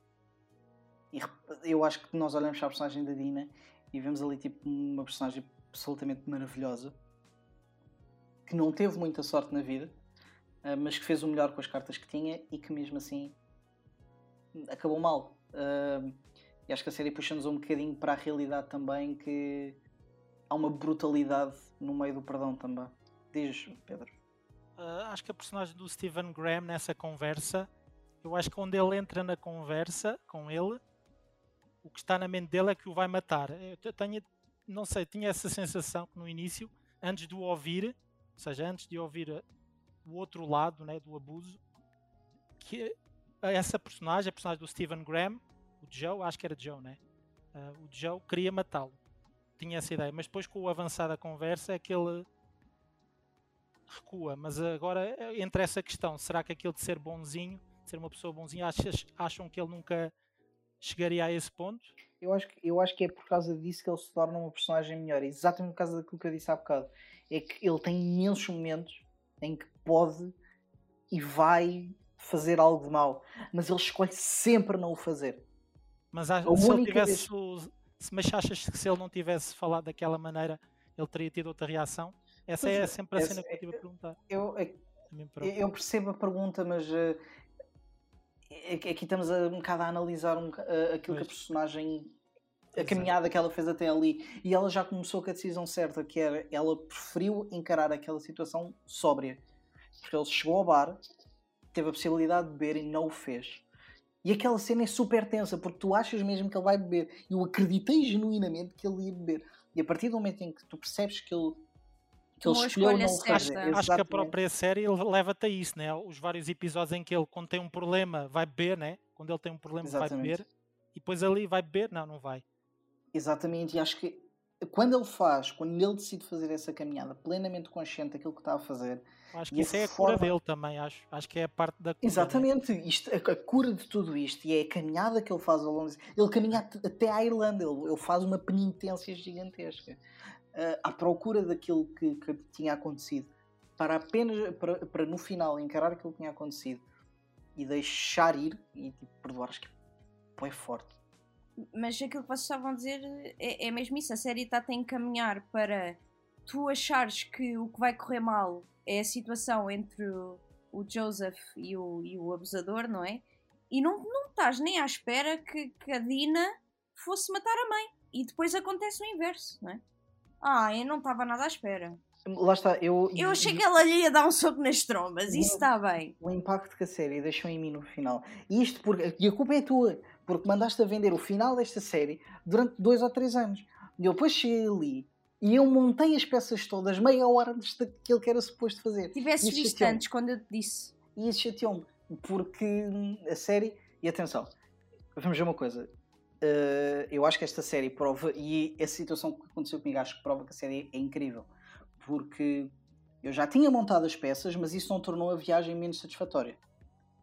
Speaker 2: e eu acho que nós olhamos para a personagem da Dina e vemos ali tipo uma personagem absolutamente maravilhosa que não teve muita sorte na vida Uh, mas que fez o melhor com as cartas que tinha e que mesmo assim acabou mal. Uh, e acho que a série puxa-nos um bocadinho para a realidade também que há uma brutalidade no meio do perdão também. Diz, Pedro.
Speaker 3: Ah, acho que a personagem do Stephen Graham nessa conversa, eu acho que quando ele entra na conversa com ele, o que está na mente dele é que o vai matar. Eu tenho, não sei, tinha essa sensação que no início, antes de o ouvir, ou seja, antes de ouvir o outro lado né, do abuso, que essa personagem, a personagem do Stephen Graham, o Joe, acho que era Joe, né? Uh, o Joe queria matá-lo. Tinha essa ideia, mas depois com o avançar da conversa é que ele recua. Mas agora, entre essa questão, será que aquilo de ser bonzinho, de ser uma pessoa bonzinha, achas, acham que ele nunca chegaria a esse ponto?
Speaker 2: Eu acho, que, eu acho que é por causa disso que ele se torna uma personagem melhor. Exatamente por causa daquilo que eu disse há bocado. É que ele tem imensos momentos em que pode e vai fazer algo de mal, mas ele escolhe sempre não o fazer.
Speaker 3: Mas a, se ele tivesse. Vez... Mas achas que se ele não tivesse falado daquela maneira, ele teria tido outra reação? Essa pois é, é sempre a cena que eu tive a perguntar.
Speaker 2: Eu, eu, eu percebo a pergunta, mas uh, aqui estamos a, um bocado a analisar um, aquilo pois. que a personagem a caminhada que ela fez até ali. E ela já começou com a decisão certa que era ela preferiu encarar aquela situação sóbria. Porque ele chegou ao bar teve a possibilidade de beber e não o fez. E aquela cena é super tensa porque tu achas mesmo que ele vai beber. E eu acreditei genuinamente que ele ia beber. E a partir do momento em que tu percebes que ele
Speaker 1: que ele escolheu não fazer.
Speaker 3: Acho, acho que a própria série leva-te a isso, né? Os vários episódios em que ele, quando tem um problema, vai beber, né? Quando ele tem um problema, Exatamente. vai beber. E depois ali vai beber, não, não vai.
Speaker 2: Exatamente, e acho que quando ele faz, quando ele decide fazer essa caminhada plenamente consciente daquilo que está a fazer.
Speaker 3: Acho que isso é a forma... cura dele também, acho, acho que é a parte da cura.
Speaker 2: Exatamente, isto, a, a, cura de tudo isto e é a caminhada que ele faz ao longo. Ele caminha até à Irlanda, ele, ele faz uma penitência gigantesca uh, à procura daquilo que, que, tinha acontecido, para apenas para, para no final encarar aquilo que tinha acontecido e deixar ir e tipo, perdoar. Acho que é forte
Speaker 1: mas aquilo que vocês estavam a dizer é, é mesmo isso. A série está a encaminhar para tu achares que o que vai correr mal é a situação entre o, o Joseph e o, e o abusador, não é? E não, não estás nem à espera que, que a Dina fosse matar a mãe. E depois acontece o inverso, não é? Ah, eu não estava nada à espera.
Speaker 2: Lá está, eu.
Speaker 1: Eu achei que ela lhe ia dar um soco nas trombas, isso está bem.
Speaker 2: O impacto que a série deixou em mim no final. E isto porque. E a culpa é tua porque mandaste a vender o final desta série durante dois ou três anos. E eu depois cheguei ali e eu montei as peças todas meia hora antes daquilo que era suposto fazer.
Speaker 1: Tivesses visto antes quando eu te disse.
Speaker 2: E isso chateou-me, porque a série. E atenção, vamos ver uma coisa. Uh, eu acho que esta série prova, e essa situação que aconteceu comigo, acho que prova que a série é incrível. Porque eu já tinha montado as peças, mas isso não tornou a viagem menos satisfatória.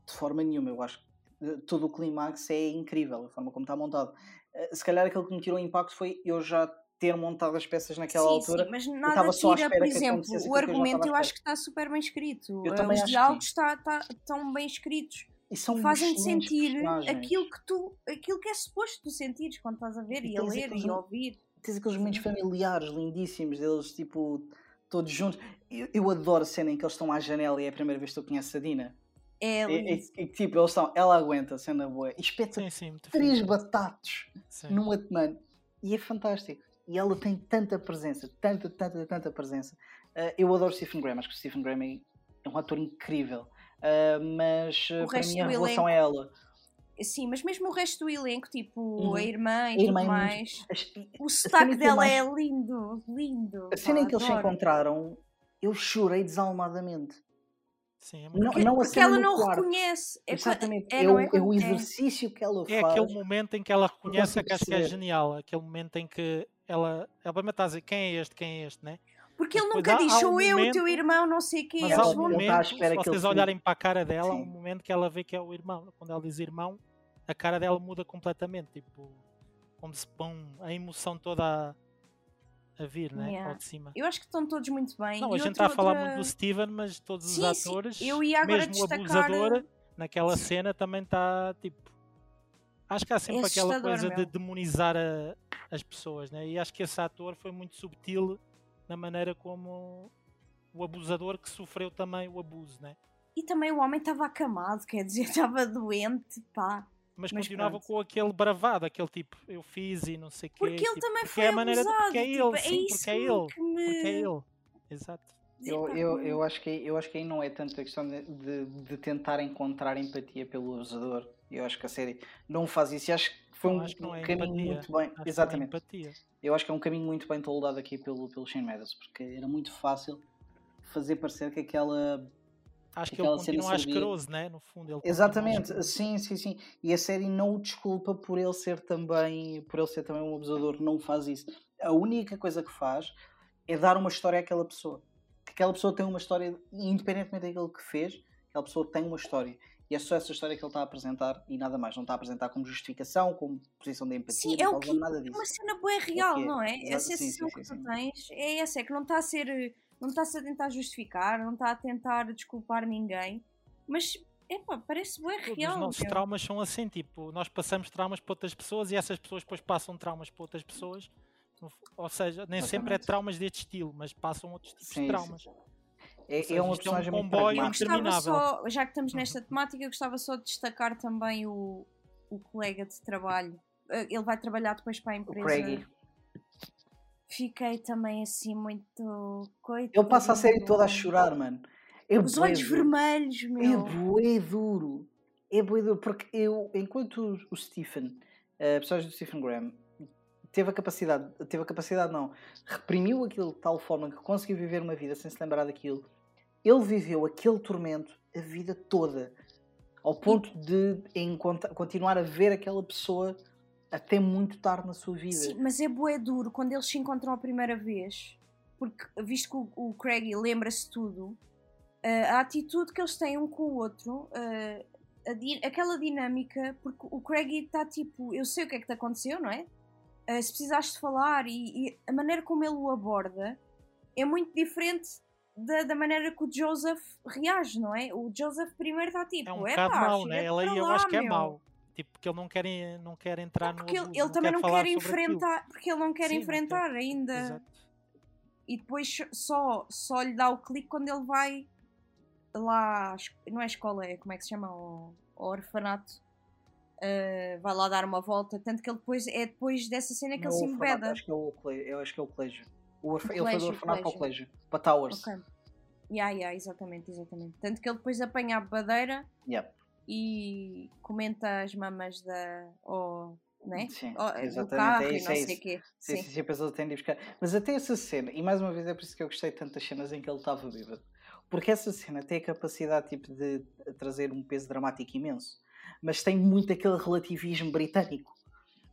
Speaker 2: De forma nenhuma, eu acho que todo o clímax é incrível, a forma como está montado. Eh, se calhar aquilo que me tirou o impacto foi eu já ter montado as peças naquela
Speaker 1: sim,
Speaker 2: altura.
Speaker 1: Sim, mas nada tira, por exemplo, o argumento eu, eu acho que está super bem escrito. Os diálogos está, está, estão bem escritos. Fazem-te sentir aquilo que tu, aquilo que é suposto tu sentires quando estás a ver e, e a ler aqueles, e a ouvir.
Speaker 2: Tens aqueles momentos familiares lindíssimos deles, tipo, todos juntos. Eu, eu adoro a cena em que eles estão à janela e é a primeira vez que tu conheces a Dina.
Speaker 1: É,
Speaker 2: e, e, tipo, eles estão, ela aguenta a boa. E espeta sim, sim, três batatos num Atman. E é fantástico. E ela tem tanta presença, tanta, tanta, tanta presença. Uh, eu adoro Stephen Graham, acho que o Stephen Graham é um ator incrível. Uh, mas uh, para mim a relação é ela.
Speaker 1: Sim, mas mesmo o resto do elenco, tipo uhum. a irmã e a tudo mais, muito... o sotaque dela mais... é lindo, lindo.
Speaker 2: A cena em que eles se encontraram, eu chorei desalmadamente.
Speaker 3: Sim, é
Speaker 1: não, não porque ela não quarto. reconhece.
Speaker 2: É, Exatamente, é, é, o, é, é, o, exercício que ela
Speaker 3: é
Speaker 2: faz.
Speaker 3: É aquele momento em que ela reconhece que acho que é genial. Aquele momento em que ela, ela vai matar a dizer quem é este, quem é este, né?
Speaker 1: Porque ele nunca diz, sou um eu, o teu irmão, não sei quem.
Speaker 3: Mas há um momento, se vocês olharem para a cara dela, há um momento que ela vê que é o irmão. Quando ela diz irmão, a cara dela muda completamente. Tipo, como se põe a emoção toda a vir, né? Yeah. De cima.
Speaker 1: Eu acho que estão todos muito bem.
Speaker 3: Não, e a gente está a falar muito do Steven, mas todos sim, os atores, sim. Eu ia agora mesmo destacar... o abusador, naquela sim. cena também está tipo. Acho que há sempre é aquela coisa meu. de demonizar a, as pessoas, né? E acho que esse ator foi muito subtil na maneira como o abusador que sofreu também o abuso, né?
Speaker 1: E também o homem estava acamado, quer dizer, estava doente, pá
Speaker 3: mas, mas continuava pronto. com aquele bravado, aquele tipo, eu fiz e não sei o quê.
Speaker 1: Porque ele
Speaker 3: tipo,
Speaker 1: também foi é a maneira abusado,
Speaker 3: de, porque é
Speaker 1: tipo,
Speaker 3: ele, sim, é porque é ele. Me... Porque é ele. Exato.
Speaker 2: Eu, eu, eu, acho que, eu acho que aí não é tanto a questão de, de, de tentar encontrar empatia pelo usador. Eu acho que a série não faz isso. E acho que foi um, é caminho empatia. muito bem. Acho é Exatamente. É eu acho que é um caminho muito bem toldado aqui pelo, pelo Shane Meadows, porque era muito fácil fazer parecer que aquela
Speaker 3: Acho que ele continua asqueroso, né? No fundo, ele
Speaker 2: Exatamente, sim, sim, sim. E a série não o desculpa por ele ser também, por ele ser também um abusador, não faz isso. A única coisa que faz é dar uma história àquela pessoa. Que aquela pessoa tem uma história, independentemente daquilo que fez, aquela pessoa tem uma história. E é só essa história que ele está a apresentar e nada mais. Não está a apresentar como justificação, como posição de empatia,
Speaker 1: Sim, é o que
Speaker 2: usar nada
Speaker 1: é
Speaker 2: disso.
Speaker 1: uma cena boa real,
Speaker 2: Ok,
Speaker 1: não é? A
Speaker 2: exato, sim,
Speaker 1: sensação que
Speaker 2: sim,
Speaker 1: tu tens é essa, é que não está a ser, não está-se a tentar justificar, não está a tentar desculpar ninguém, mas, epá, parece bem
Speaker 3: Todos
Speaker 1: real.
Speaker 3: os nossos
Speaker 1: meu.
Speaker 3: traumas são assim, tipo, nós passamos traumas para outras pessoas e essas pessoas depois passam traumas para outras pessoas. Ou seja, nem sempre é
Speaker 2: Exatamente.
Speaker 3: traumas deste estilo, mas passam outros tipos
Speaker 2: Sim,
Speaker 3: de
Speaker 2: sim,
Speaker 3: traumas.
Speaker 2: sim. É,
Speaker 3: seja,
Speaker 2: é uma
Speaker 3: é um
Speaker 2: personagem muito
Speaker 3: comboio
Speaker 1: Eu
Speaker 2: pragmática.
Speaker 1: gostava
Speaker 3: interminável.
Speaker 1: só, já que estamos
Speaker 3: Uhum.
Speaker 1: nesta temática, eu gostava só de destacar também o, o colega de trabalho. Eh, Ele vai trabalhar depois para a
Speaker 2: O
Speaker 1: empresa.
Speaker 2: Craigie.
Speaker 1: Fiquei também assim muito.
Speaker 2: Ele passa a série toda a chorar, mano. É
Speaker 1: Os olhos
Speaker 2: duro.
Speaker 1: vermelhos,
Speaker 2: É
Speaker 1: meu.
Speaker 2: bué duro. É bué duro. Porque eu, enquanto o- o Stephen, a personagem do Stephen Graham, teve a capacidade, teve a capacidade não, reprimiu aquilo de tal forma que conseguiu viver uma vida sem se lembrar daquilo, ele viveu aquele tormento a vida toda. Ao ponto de continuar a ver aquela pessoa até muito tarde na sua vida.
Speaker 1: Sim, mas é bué duro quando eles se encontram a primeira vez, porque visto que o, o Craig lembra-se tudo, eh, a atitude que eles têm um com o outro, eh, a di- aquela dinâmica, porque o Craig está tipo, eu sei o que é que te aconteceu, não é? Eh, se precisaste falar e, e a maneira como ele o aborda é muito diferente da, da maneira que o Joseph reage, não é? O Joseph primeiro está tipo,
Speaker 3: É um
Speaker 1: "Epá,
Speaker 3: bocado mau, né? Ele eu
Speaker 1: lá,
Speaker 3: acho que é
Speaker 1: meu."
Speaker 3: mau. Tipo, porque ele não quer, não quer entrar no.
Speaker 1: Porque ele, ele também não
Speaker 3: falar
Speaker 1: quer
Speaker 3: sobre aquilo.
Speaker 1: enfrentar, porque ele não quer
Speaker 3: Sim, não quer.
Speaker 1: enfrentar ainda.
Speaker 3: Exato.
Speaker 1: E depois só, só lhe dá o clique quando ele vai lá, não é escola, é como é que se chama? O, o orfanato. Uh, vai lá dar uma volta. Tanto que ele depois é depois dessa cena que
Speaker 2: Não,
Speaker 1: ele se embeda.
Speaker 2: Acho que é o. Eu acho que é o colégio. O orfa-
Speaker 1: O
Speaker 2: ele foi do
Speaker 1: colégio, o
Speaker 2: orfanato para o
Speaker 1: colégio.
Speaker 2: colégio. Para Towers.
Speaker 1: Ok. Yeah, yeah, exatamente, exatamente. Tanto que ele depois apanha a badeira
Speaker 2: Yep.
Speaker 1: e comenta as mamas da. Oh, né?
Speaker 2: Sim, exatamente.
Speaker 1: carro
Speaker 2: é isso,
Speaker 1: não
Speaker 2: é
Speaker 1: sei
Speaker 2: isso.
Speaker 1: o quê.
Speaker 2: Sim, sim, sim, depois ele tem de buscar. Mas até essa cena, e mais uma vez é por isso que eu gostei tanto das cenas em que ele estava bêbado. Porque essa cena tem a capacidade tipo, de trazer um peso dramático imenso. Mas tem muito aquele relativismo britânico.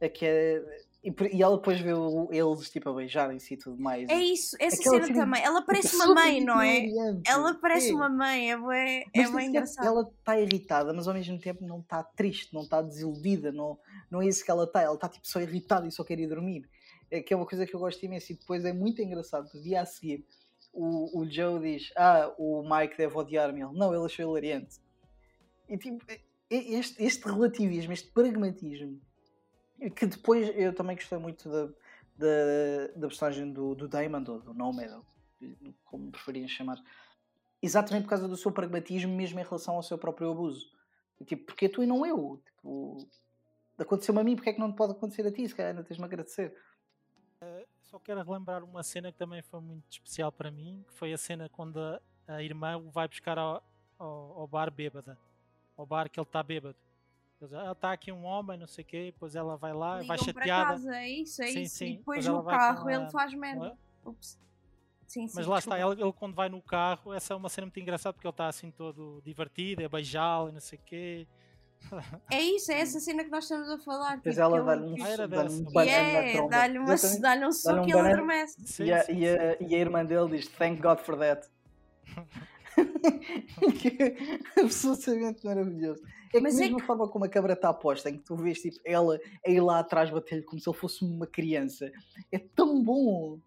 Speaker 2: A que é- e, e ela depois vê o- eles tipo, a beijarem-se e tudo mais.
Speaker 1: É isso, essa
Speaker 2: Aquela
Speaker 1: cena também. Ela parece uma mãe, não é? Ela parece
Speaker 2: É.
Speaker 1: uma mãe, é bem, é bem engraçado.
Speaker 2: Ela está irritada, mas ao mesmo tempo não está triste, não está desiludida, não, não é isso que ela está. Ela está tipo, só irritada e só quer ir dormir. É que é uma coisa que eu gosto imenso. E depois é muito engraçado. No dia a seguir, o, o Joe diz: Ah, o Mike deve odiar-me. Ele, não, ele achou hilariante. E tipo, este, este relativismo, este pragmatismo, que depois eu também gostei muito da, da, da personagem do, do Damon, ou do Nomad, ou como preferiam chamar exatamente por causa do seu pragmatismo, mesmo em relação ao seu próprio abuso. Tipo, porque tu e não eu? Tipo, aconteceu-me a mim, porque é que não pode acontecer a ti? Se calhar ainda tens-me a agradecer.
Speaker 3: Só quero relembrar uma cena que também foi muito especial para mim, que foi a cena quando a, a irmã o vai buscar ao, ao, ao bar bêbada. Ao bar que ele está bêbado. Diz, "Ah, está aqui um homem, não sei o quê, depois ela vai lá, vai
Speaker 1: Ligam para
Speaker 3: chateada.
Speaker 1: casa, é isso, é
Speaker 3: Sim,
Speaker 1: isso.
Speaker 3: sim,
Speaker 1: E depois
Speaker 3: depois ela
Speaker 1: no
Speaker 3: vai
Speaker 1: carro
Speaker 3: a-
Speaker 1: ele faz merda. Ups. Sim, sim,
Speaker 3: Mas lá está,
Speaker 1: desculpa.
Speaker 3: ele, ele quando vai no carro, essa é uma cena muito engraçada porque ele está assim todo divertido, é beijá-la e não sei o quê.
Speaker 1: É isso, é essa cena que nós estamos a falar.
Speaker 2: Depois
Speaker 1: tipo,
Speaker 2: ela
Speaker 1: que
Speaker 2: dá-lhe
Speaker 1: ele-
Speaker 2: um,
Speaker 3: era
Speaker 2: dá-lhe um banana na tromba.
Speaker 1: dá-lhe uma- um soco e ele adormece.
Speaker 3: Sim,
Speaker 2: E a,
Speaker 3: sim,
Speaker 2: e, a, e a irmã dele diz: Thank God for that. que é absolutamente maravilhoso. É que
Speaker 1: Mas é
Speaker 2: mesmo a forma como a câmara está posta, em que tu vês tipo, ela a ir lá atrás bater-lhe como se ele fosse uma criança, é tão bom.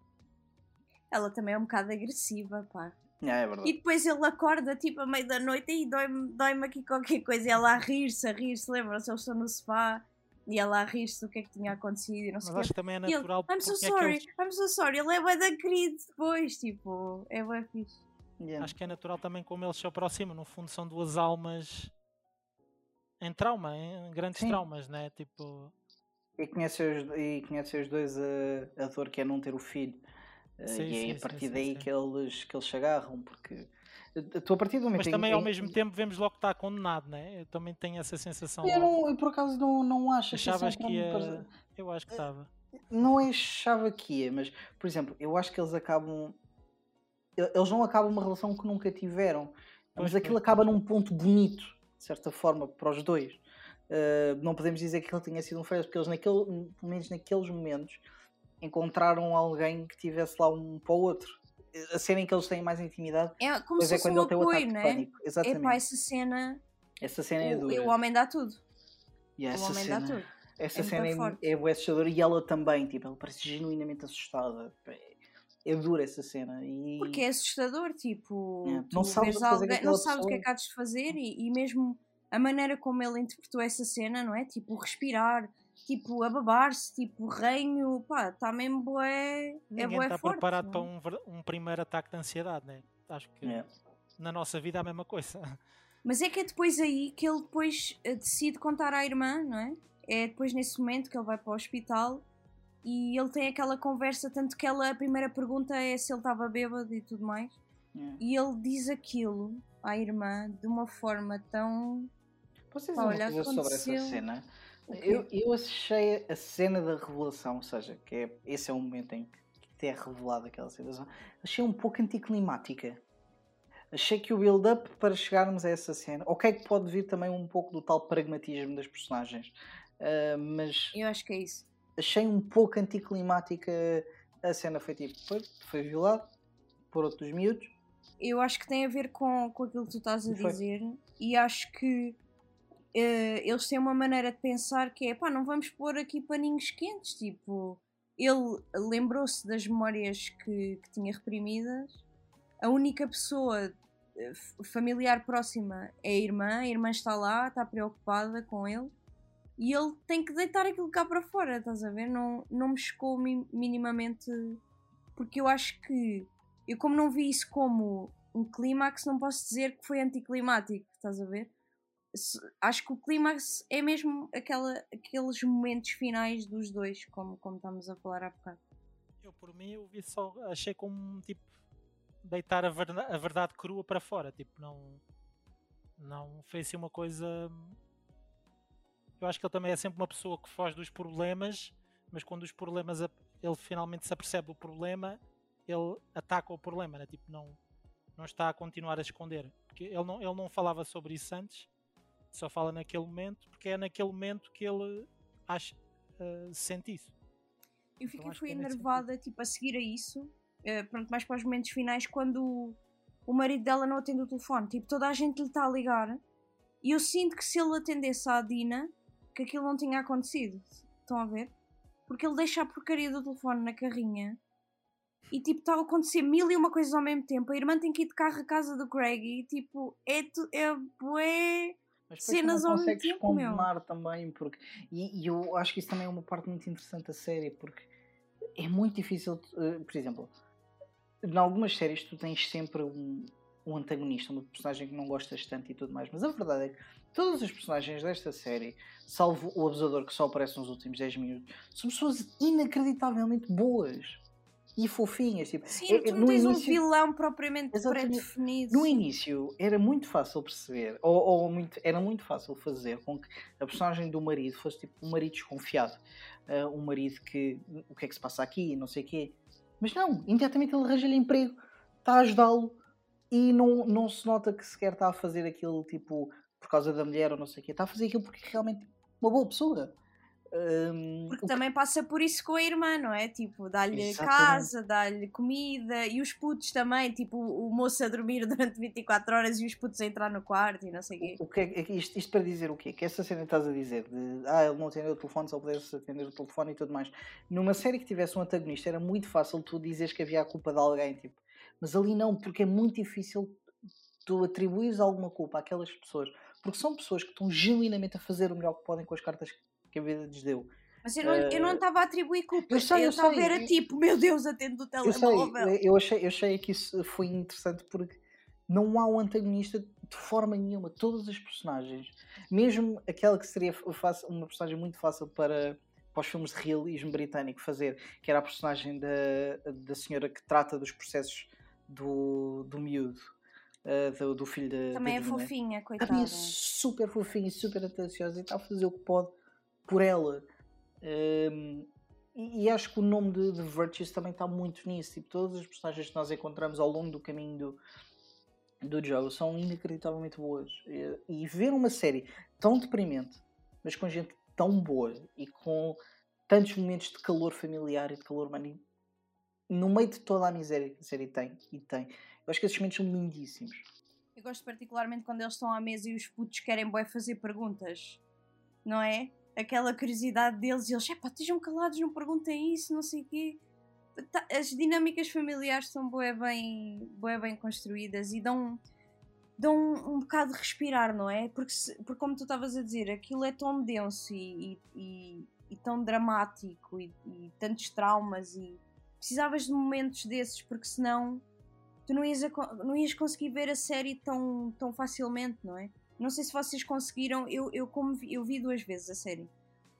Speaker 1: Ela também é um bocado agressiva, pá.
Speaker 2: É verdade.
Speaker 1: E depois ele acorda tipo à meia da noite e dói-me dói aqui qualquer coisa. E ela a rir-se, a rir-se, lembram-se? Eles estão no sofá e ela a rir-se do que é que tinha acontecido e não
Speaker 3: Mas
Speaker 1: sei o quê.
Speaker 3: acho que também é
Speaker 1: E ele,
Speaker 3: natural
Speaker 1: I'm so
Speaker 3: porque é que
Speaker 1: sorry,
Speaker 3: eles-
Speaker 1: I'm so sorry. Ele é bem da querido depois, tipo, é bem fixe.
Speaker 2: Yeah.
Speaker 3: Acho que é natural também como eles se aproximam. No fundo, são duas almas em trauma, em grandes
Speaker 2: Sim.
Speaker 3: traumas, né? Tipo,
Speaker 2: E conhece os, e conhece os dois a, a dor que é não ter o filho. Eh,
Speaker 3: Sim,
Speaker 2: e é
Speaker 3: sim,
Speaker 2: a partir
Speaker 3: sim,
Speaker 2: daí. Que, eles, que eles se agarram, porque eh, tu a partir do momento
Speaker 3: mas
Speaker 2: em-
Speaker 3: também ao
Speaker 2: em-
Speaker 3: mesmo tempo vemos logo que está condenado, né? Eu também tenho essa sensação.
Speaker 2: Eu, não, eu por acaso não, não acho
Speaker 3: Achavas que
Speaker 2: mim,
Speaker 3: ia. Eu acho que estava.
Speaker 2: Não é achava que ia, mas por exemplo, eu acho que eles acabam. Eles não acabam uma relação que nunca tiveram,
Speaker 3: Pois,
Speaker 2: mas
Speaker 3: pois,
Speaker 2: aquilo acaba num ponto bonito, de certa forma, para os dois. Uh, não podemos dizer que ele tinha sido um falhanço, porque eles, naquele, pelo menos naqueles momentos, encontraram alguém que tivesse lá um para o outro. a cena em que eles têm mais intimidade
Speaker 1: É como se
Speaker 2: é quando
Speaker 1: um
Speaker 2: ele tem o
Speaker 1: apoio,
Speaker 2: ataque
Speaker 1: não
Speaker 2: de
Speaker 1: é?
Speaker 2: pânico.
Speaker 1: É
Speaker 2: Exatamente.
Speaker 1: pá, essa cena.
Speaker 2: Essa cena é
Speaker 1: O,
Speaker 2: dura.
Speaker 1: o homem dá tudo.
Speaker 2: E
Speaker 1: O
Speaker 2: essa
Speaker 1: homem
Speaker 2: cena,
Speaker 1: dá tudo.
Speaker 2: essa
Speaker 1: É
Speaker 2: cena é,
Speaker 1: forte.
Speaker 2: é assustadora e ela também, tipo, ela parece genuinamente assustada. É, dura essa cena. E...
Speaker 1: Porque é assustador, tipo,
Speaker 2: É, não sabes
Speaker 1: alguém, não sabes o que é que há de fazer e, e mesmo a maneira como ele interpretou essa cena, não é? Tipo, respirar, tipo, a babar-se, tipo, reino, pá, está mesmo bué, é bué
Speaker 3: está
Speaker 1: forte.
Speaker 3: preparado
Speaker 1: não
Speaker 3: para
Speaker 1: é?
Speaker 3: um, um primeiro ataque de ansiedade, né? Acho que
Speaker 2: É.
Speaker 3: na nossa vida é a mesma coisa.
Speaker 1: Mas é que é depois aí que ele depois eh, decide contar à irmã, não é? É depois nesse momento que ele vai para o hospital e ele tem aquela conversa, tanto que ela, a primeira pergunta é se ele estava bêbado e tudo mais.
Speaker 2: É.
Speaker 1: E ele diz aquilo à irmã de uma forma tão.
Speaker 2: Posso dizer
Speaker 1: Pá,
Speaker 2: uma sobre essa cena? Eu, eu achei a cena da revelação, ou seja, que é, esse é o momento em que é revelada aquela situação, achei um pouco anticlimática. Achei que o build-up para chegarmos a essa cena, ok, que pode vir também um pouco do tal pragmatismo das personagens, ah, mas
Speaker 1: Eu acho que é isso.
Speaker 2: Achei um pouco anticlimática a cena. Foi tipo, foi, foi violado por outros miúdos,
Speaker 1: Eu acho que tem a ver com, com aquilo que tu estás a
Speaker 2: foi.
Speaker 1: dizer e acho que eh, eles têm uma maneira de pensar que é pá, não vamos pôr aqui paninhos quentes. Tipo, ele lembrou-se das memórias que, que tinha reprimidas. A única pessoa eh, familiar próxima é a irmã. A irmã está lá, está preocupada com ele. E ele tem que deitar aquilo cá para fora, estás a ver? Não, não me chocou mi- minimamente. Porque eu acho que eu como não vi isso como um clímax, não posso dizer que foi anticlimático, estás a ver? Acho que o clímax é mesmo aquela, aqueles momentos finais dos dois, como, como estamos a falar há bocado.
Speaker 3: Eu, por mim, eu vi só, achei como tipo deitar a verdade, a verdade crua para fora. Tipo, não, não foi assim uma coisa. Eu acho que ele também é sempre uma pessoa que foge dos problemas, mas quando os problemas ele finalmente se apercebe do problema, ele ataca o problema, né? tipo, não, não está a continuar a esconder. Porque ele não, ele não falava sobre isso antes, só fala naquele momento, porque é naquele momento que ele acha, eh, sente isso.
Speaker 1: Eu fiquei fui
Speaker 3: que é
Speaker 1: enervada, tipo, a seguir a isso, eh, pronto, mais para os momentos finais, quando o, o marido dela não atende o telefone. Tipo, toda a gente lhe está a ligar. E eu sinto que se ele atendesse à Dina, que aquilo não tinha acontecido. Estão a ver? Porque ele deixa a porcaria do telefone na carrinha. E tipo, está a acontecer mil e uma coisas ao mesmo tempo. A irmã tem que ir de carro à casa do Greg e tipo, é, tu, é bué.
Speaker 2: Mas
Speaker 1: cenas ao mesmo tempo, meu.
Speaker 2: condenar também, porque. E, e eu acho que isso também é uma parte muito interessante da série, porque é muito difícil. eh, por exemplo, em algumas séries tu tens sempre um, um antagonista, uma personagem que não gostas tanto e tudo mais, mas a verdade é que todos os personagens desta série, salvo o abusador que só aparece nos últimos 10 minutos, são pessoas inacreditavelmente boas e fofinhas. Tipo,
Speaker 1: Sim,
Speaker 2: é-
Speaker 1: tu não
Speaker 2: no
Speaker 1: tens um
Speaker 2: início-
Speaker 1: vilão propriamente pré-definido.
Speaker 2: no início era muito fácil perceber, ou, ou muito, era muito fácil fazer com que a personagem do marido fosse tipo um marido desconfiado, ah, um marido que o que é que se passa aqui, não sei o quê. Mas não, imediatamente ele arranja-lhe emprego, está a ajudá-lo e não, não se nota que sequer está a fazer aquilo tipo por causa da mulher ou não sei o quê, está a fazer aquilo porque é realmente uma boa pessoa. Ahm,
Speaker 1: Porque
Speaker 2: o que-
Speaker 1: também passa por isso com a irmã, não é? Tipo, dá-lhe casa, dá-lhe comida e os putos também, tipo, o moço a dormir durante 24 horas e os putos a entrar no quarto e não sei o quê.
Speaker 2: O que é, é isto, isto para dizer o quê? Que essa cena que estás a dizer de ah, ele não atendeu o telefone, só pudesse atender o telefone e tudo mais. Numa série que tivesse um antagonista era muito fácil tu dizeres que havia a culpa de alguém, tipo, mas ali não, porque é muito difícil tu atribuires alguma culpa àquelas pessoas, porque são pessoas que estão genuinamente a fazer o melhor que podem com as cartas que a vida lhes deu.
Speaker 1: Mas eu não, eu não
Speaker 2: Eh,
Speaker 1: estava a atribuir culpa.
Speaker 2: eu sei, eu
Speaker 1: estava a ver a tipo, meu Deus, atendo o
Speaker 2: Eu sei,
Speaker 1: telemóvel.
Speaker 2: eu achei, eu achei que isso foi interessante porque não há um antagonista de forma nenhuma. Todas as personagens, mesmo aquela que seria fácil- uma personagem muito fácil para, para os filmes de realismo britânico fazer, que era a personagem da, da senhora que trata dos processos do, do miúdo, eh, do, do filho da.
Speaker 1: Também
Speaker 2: da
Speaker 1: é fofinha,
Speaker 2: Também
Speaker 1: coitada.
Speaker 2: é super fofinha e super atenciosa e está a fazer o que pode por ela. Um, e, e acho que o nome de, de Virtues também está muito nisso. Tipo, todas as personagens que nós encontramos ao longo do caminho do, do Joe são inacreditavelmente boas. E, e ver uma série tão deprimente, mas com gente tão boa e com tantos momentos de calor familiar e de calor humano, no meio de toda a miséria que a série tem, e tem, eu acho que esses momentos são lindíssimos.
Speaker 1: Eu gosto particularmente quando eles estão à mesa e os putos querem bué fazer perguntas, não é? Aquela curiosidade deles e eles, epá, estejam calados, não perguntem isso, não sei o quê. Tá- As dinâmicas familiares são bué bem, bué bem construídas e dão, dão um, um bocado de respirar, não é? Porque, se- porque como tu estavas a dizer, aquilo é tão denso e, e- e- tão dramático e, e tantos traumas e precisavas de momentos desses porque senão tu não ias, a não ias conseguir ver a série tão, tão facilmente, não é? Não sei se vocês conseguiram, eu, eu, como vi, eu vi duas vezes a série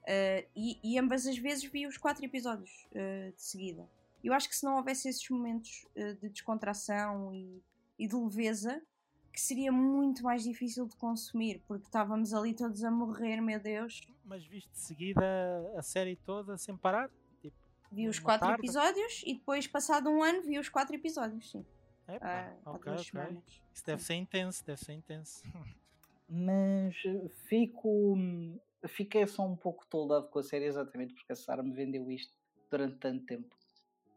Speaker 1: Uh, e, e ambas as vezes vi os quatro episódios uh, de seguida. Eu acho que se não houvesse esses momentos uh, de descontração e, e de leveza, que seria muito mais difícil de consumir, porque estávamos ali todos a morrer, meu Deus.
Speaker 3: Mas viste de seguida a série toda sem parar? Tipo,
Speaker 1: Vi os quatro
Speaker 3: tarde?
Speaker 1: episódios e depois, passado um ano, vi os quatro episódios, sim.
Speaker 3: Epá,
Speaker 1: Ah, há
Speaker 3: ok,
Speaker 1: duas
Speaker 3: ok.
Speaker 1: semanas.
Speaker 3: Isso deve ser intenso, deve ser intenso.
Speaker 2: Mas fico. Fiquei só um pouco toldado com a série exatamente porque a Sara me vendeu isto durante tanto tempo.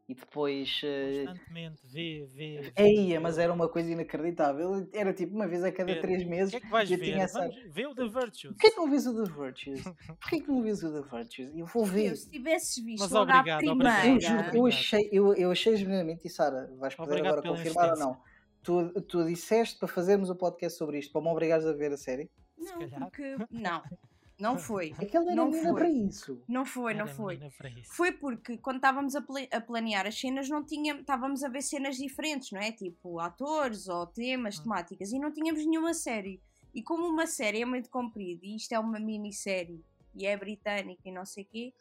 Speaker 2: E depois. eh,
Speaker 3: Constantemente, vê, vê. vê.
Speaker 2: Eia, mas era uma coisa inacreditável. Era tipo uma vez a cada
Speaker 3: Ver.
Speaker 2: três
Speaker 3: O
Speaker 2: meses.
Speaker 3: que é que vais
Speaker 2: eu
Speaker 3: ver?
Speaker 2: tinha essa-
Speaker 3: Vamos- Vê o The Virtues.
Speaker 2: Porquê que não vês o The Virtues? Porquê que não vês o The Virtues? Eu vou ver.
Speaker 1: Eu, se tivesses visto
Speaker 3: Mas obrigado,
Speaker 2: Eu,
Speaker 3: obrigado.
Speaker 1: primeira.
Speaker 2: juro, eu achei, eu, eu achei genuinamente, e Sara, vais poder
Speaker 3: Obrigado
Speaker 2: agora confirmar ou não. Tu, tu disseste para fazermos o podcast sobre isto, para me obrigares a ver a série.
Speaker 1: Não, porque. Não, não foi.
Speaker 2: Aquela era
Speaker 1: Não
Speaker 2: menina
Speaker 1: foi.
Speaker 2: para isso.
Speaker 1: Não foi, não
Speaker 3: Era
Speaker 1: foi. Foi porque quando estávamos a, pla- a planear as cenas, não tínhamos, estávamos a ver cenas diferentes, não é? Tipo atores ou temas,
Speaker 3: Hum.
Speaker 1: temáticas, e não tínhamos nenhuma série. E como uma série é muito comprida e isto é uma minissérie e é britânica e não sei o quê,